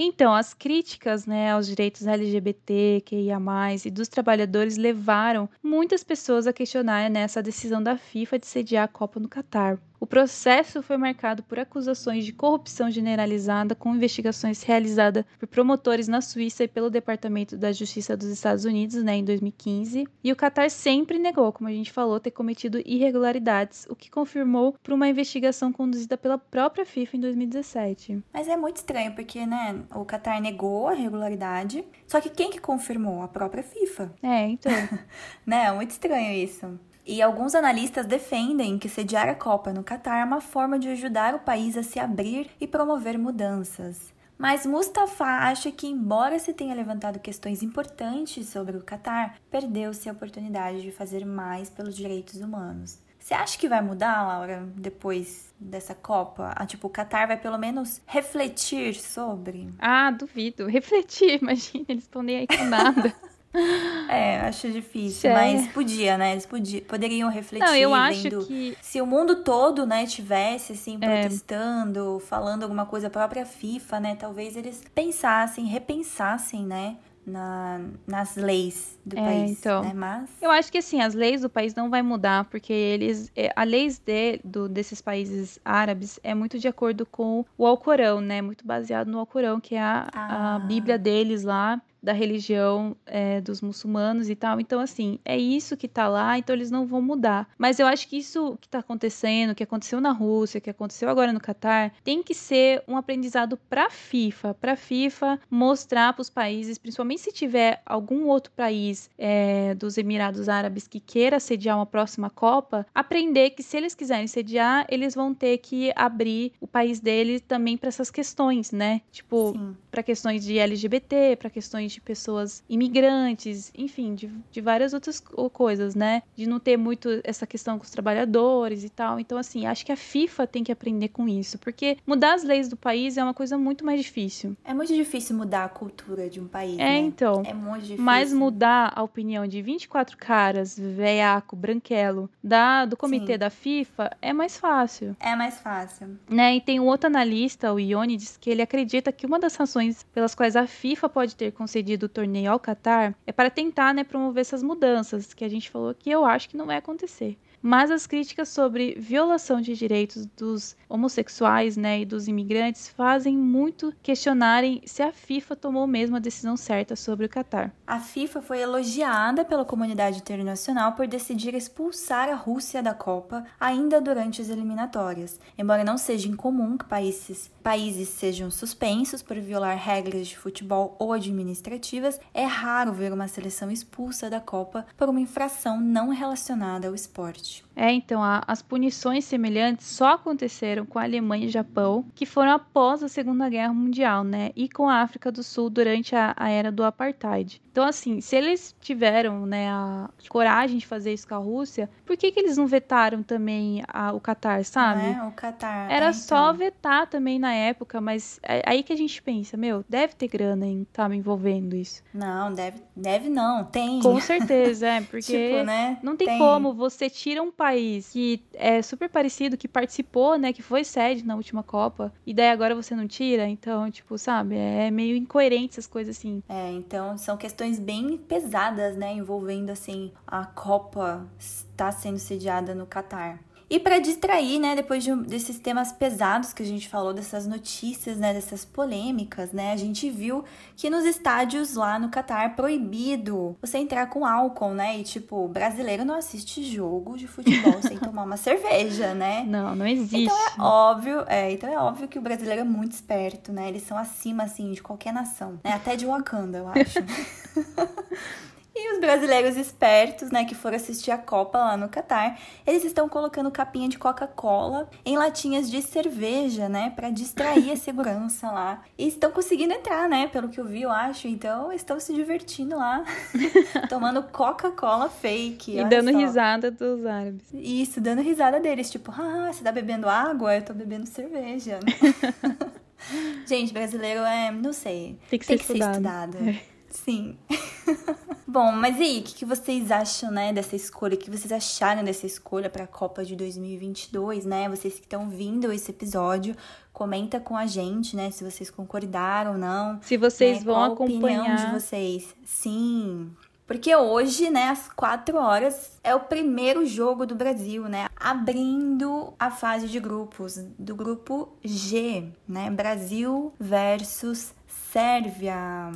Então, as críticas né, aos direitos LGBT, QIA+, e dos trabalhadores levaram muitas pessoas a questionar né, essa decisão da FIFA de sediar a Copa no Catar. O processo foi marcado por acusações de corrupção generalizada, com investigações realizadas por promotores na Suíça e pelo Departamento da Justiça dos Estados Unidos, né, em 2015. E o Qatar sempre negou, como a gente falou, ter cometido irregularidades, o que confirmou por uma investigação conduzida pela própria FIFA em 2017. Mas é muito estranho, porque, né, o Qatar negou a irregularidade, só que quem que confirmou? A própria FIFA. É, então. (laughs) né, é muito estranho isso. E alguns analistas defendem que sediar a Copa no Catar é uma forma de ajudar o país a se abrir e promover mudanças. Mas Mustafa acha que, embora se tenha levantado questões importantes sobre o Catar, perdeu-se a oportunidade de fazer mais pelos direitos humanos. Você acha que vai mudar, Laura, depois dessa Copa? Ah, tipo, o Qatar vai pelo menos refletir sobre? Ah, duvido. Refletir, (laughs) imagina, eles estão nem aí com nada. (laughs) (laughs) É, acho difícil, mas podia, né? Eles podia, poderiam refletir. Não, eu acho que se o mundo todo, né, tivesse assim é. protestando, é. falando alguma coisa a própria FIFA, né? Talvez eles pensassem, repensassem, né? Na, nas leis do é, país, então, né? Mas eu acho que assim as leis do país não vai mudar porque eles é, a leis de, do, desses países árabes é muito de acordo com o Alcorão, né? Muito baseado no Alcorão que é a, ah. a Bíblia deles lá da religião é, dos muçulmanos e tal. Então, assim, é isso que tá lá, então eles não vão mudar. Mas eu acho que isso que tá acontecendo, que aconteceu na Rússia, que aconteceu agora no Catar, tem que ser um aprendizado pra FIFA, pra FIFA mostrar pros países, principalmente se tiver algum outro país é, dos Emirados Árabes que queira sediar uma próxima Copa, aprender que se eles quiserem sediar, eles vão ter que abrir o país deles também para essas questões, né? Tipo, para questões de LGBT, para questões de pessoas imigrantes, enfim, de, de várias outras coisas, né? De não ter muito essa questão com os trabalhadores e tal. Então, assim, acho que a FIFA tem que aprender com isso, porque mudar as leis do país é uma coisa muito mais difícil. É muito difícil mudar a cultura de um país. É, né? então. É muito difícil. Mas mudar a opinião de 24 caras, veiaco, branquelo, da, do comitê Sim. da FIFA é mais fácil. É mais fácil. Né? E tem um outro analista, o Ionides, que ele acredita que uma das razões pelas quais a FIFA pode ter conseguido concedido o torneio ao Qatar é para tentar né, promover essas mudanças que a gente falou que eu acho que não vai acontecer mas as críticas sobre violação de direitos dos homossexuais né, e dos imigrantes fazem muito questionarem se a FIFA tomou mesmo a decisão certa sobre o Catar. A FIFA foi elogiada pela comunidade internacional por decidir expulsar a Rússia da Copa ainda durante as eliminatórias. Embora não seja incomum que países, países sejam suspensos por violar regras de futebol ou administrativas, é raro ver uma seleção expulsa da Copa por uma infração não relacionada ao esporte. much. É, então, a, as punições semelhantes só aconteceram com a Alemanha e Japão, que foram após a Segunda Guerra Mundial, né? E com a África do Sul durante a, a era do Apartheid. Então, assim, se eles tiveram, né, a coragem de fazer isso com a Rússia, por que, que eles não vetaram também a, o Qatar, sabe? É, o Qatar. Era é, então. só vetar também na época, mas é aí que a gente pensa, meu, deve ter grana em tá me envolvendo isso. Não, deve, deve não, tem. Com certeza, é, porque (laughs) tipo, né? não tem, tem como você tira tira um país que é super parecido, que participou, né, que foi sede na última Copa, e daí agora você não tira, então, tipo, sabe, é meio incoerente essas coisas assim. É, então são questões bem pesadas, né, envolvendo assim a Copa está sendo sediada no Catar. E para distrair, né, depois de, desses temas pesados que a gente falou, dessas notícias, né, dessas polêmicas, né, a gente viu que nos estádios lá no Catar é proibido você entrar com álcool, né? E tipo, brasileiro não assiste jogo de futebol (laughs) sem tomar uma cerveja, né? Não, não existe. Então é óbvio, é, então é óbvio que o brasileiro é muito esperto, né? Eles são acima assim de qualquer nação, né? Até de Wakanda, eu acho. (laughs) E os brasileiros espertos, né, que foram assistir a Copa lá no Catar, eles estão colocando capinha de Coca-Cola em latinhas de cerveja, né, para distrair a (laughs) segurança lá. E estão conseguindo entrar, né, pelo que eu vi, eu acho. Então, estão se divertindo lá, (laughs) tomando Coca-Cola fake. E dando só. risada dos árabes. Isso, dando risada deles, tipo, ah, você tá bebendo água? Eu tô bebendo cerveja. (laughs) Gente, brasileiro é, não sei. Tem que ser tem que estudado. Ser estudado. É. Sim. (laughs) Bom, mas e aí, o que, que, vocês acham, né, dessa escolha? O que vocês acharam dessa escolha para a Copa de 2022, né? Vocês que estão vindo esse episódio, comenta com a gente, né, se vocês concordaram ou não. Se vocês né? vão Qual acompanhar. a opinião de vocês? Sim. Porque hoje, né, às 4 horas, é o primeiro jogo do Brasil, né? Abrindo a fase de grupos do grupo G, né? Brasil versus Sérvia.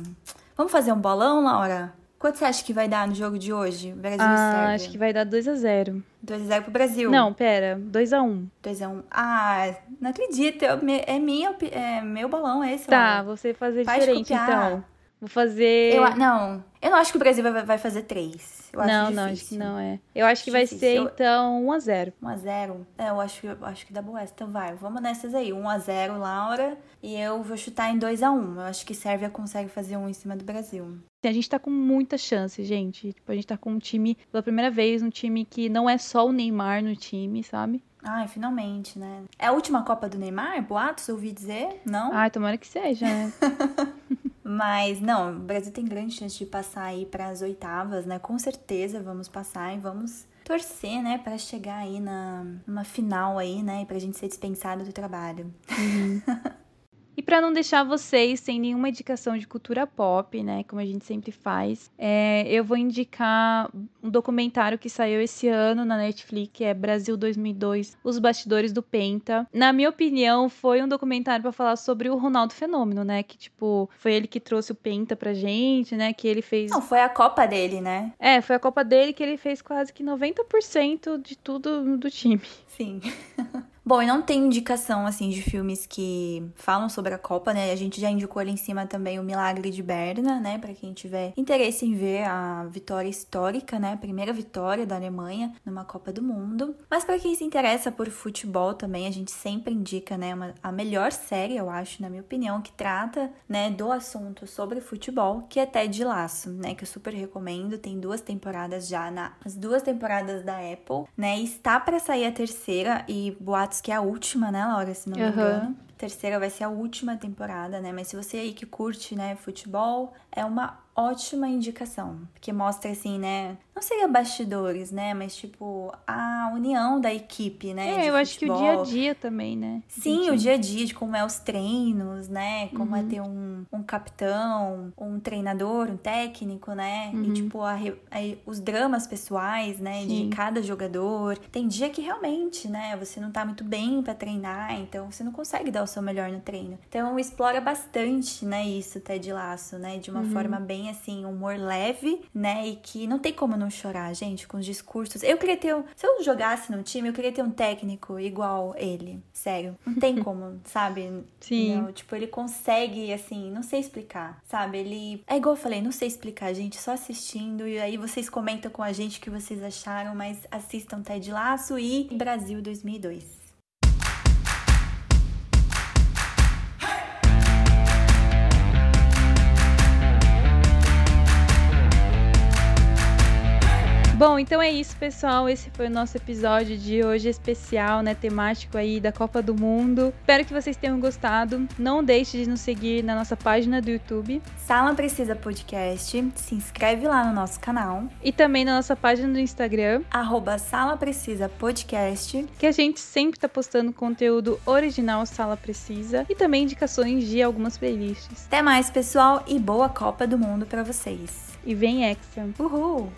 Vamos fazer um bolão, Laura? Quanto você acha que vai dar no jogo de hoje? Brasil ah, e Sérvia? Acho que vai dar 2 a 0 2x0 pro Brasil. Não, pera. 2x1. 2x1. Ah, não acredito. É, minha, é meu balão esse. Tá, Laura. você fazer Faz diferente copiar. então. Vou fazer. Eu, não, eu não acho que o Brasil vai, vai fazer 3. Eu não, não, acho que não é. Eu acho que vai ser, então, 1x0. 1x0? É, eu acho, eu acho que dá boa essa. Então vai, vamos nessas aí. 1x0, Laura. E eu vou chutar em 2x1. Eu acho que Sérvia consegue fazer um em cima do Brasil. A gente tá com muita chance, gente. Tipo, a gente tá com um time, pela primeira vez, um time que não é só o Neymar no time, sabe? Ai, finalmente, né? É a última Copa do Neymar? Boatos, ouvi dizer? Não? Ai, tomara que seja, né? (laughs) Mas não, o Brasil tem grande chance de passar aí para as oitavas, né? Com certeza vamos passar e vamos torcer, né, para chegar aí na numa final aí, né, e pra gente ser dispensado do trabalho. Uhum. (laughs) E para não deixar vocês sem nenhuma indicação de cultura pop, né, como a gente sempre faz, é, eu vou indicar um documentário que saiu esse ano na Netflix, que é Brasil 2002, Os Bastidores do Penta. Na minha opinião, foi um documentário para falar sobre o Ronaldo Fenômeno, né, que tipo, foi ele que trouxe o Penta pra gente, né, que ele fez Não, foi a Copa dele, né? É, foi a Copa dele que ele fez quase que 90% de tudo do time. Sim. (laughs) Bom, e não tem indicação, assim, de filmes que falam sobre a Copa, né? A gente já indicou ali em cima também o Milagre de Berna, né? Para quem tiver interesse em ver a vitória histórica, né? A primeira vitória da Alemanha numa Copa do Mundo. Mas para quem se interessa por futebol também, a gente sempre indica, né? Uma, a melhor série, eu acho, na minha opinião, que trata, né, do assunto sobre futebol, que é Ted Laço, né? Que eu super recomendo. Tem duas temporadas já, na, as duas temporadas da Apple, né? E está para sair a terceira e que é a última, né, Laura? Se não me engano. Terceira vai ser a última temporada, né? Mas se você aí que curte, né, futebol, é uma ótima indicação, porque mostra assim, né? Não seria bastidores, né? Mas tipo, a união da equipe, né? É, eu acho que o dia a dia também, né? Sim, o dia a dia, de como é os treinos, né? Como é uhum. é ter um, um capitão, um treinador, um técnico, né? Uhum. E tipo, a, a, os dramas pessoais, né? Sim. De cada jogador. Tem dia que realmente, né? Você não tá muito bem para treinar, então você não consegue dar o seu melhor no treino. Então explora bastante, né? Isso, Ted Laço, né? De uma uhum. forma bem assim, humor leve, né? E que não tem como não chorar, gente, com os discursos. Eu queria ter um. Se eu jogasse no time, eu queria ter um técnico igual ele. Sério. Não tem (laughs) como, sabe? Sim. Não, tipo, ele consegue, assim, não sei explicar, sabe? Ele. É igual eu falei, não sei explicar, gente, só assistindo. E aí vocês comentam com a gente o que vocês acharam, mas assistam Ted Laço e Brasil 2002. (laughs) Bom, então é isso, pessoal. Esse foi o nosso episódio de hoje especial, né, temático aí da Copa do Mundo. Espero que vocês tenham gostado. Não deixe de nos seguir na nossa página do YouTube. Sala Precisa Podcast. Se inscreve lá no nosso canal. E também na nossa página do Instagram. Arroba Sala Precisa Podcast. Que a gente sempre tá postando conteúdo original Sala Precisa. E também indicações de algumas playlists. Até mais, pessoal. E boa Copa do Mundo para vocês. E vem Hexa. Uhul!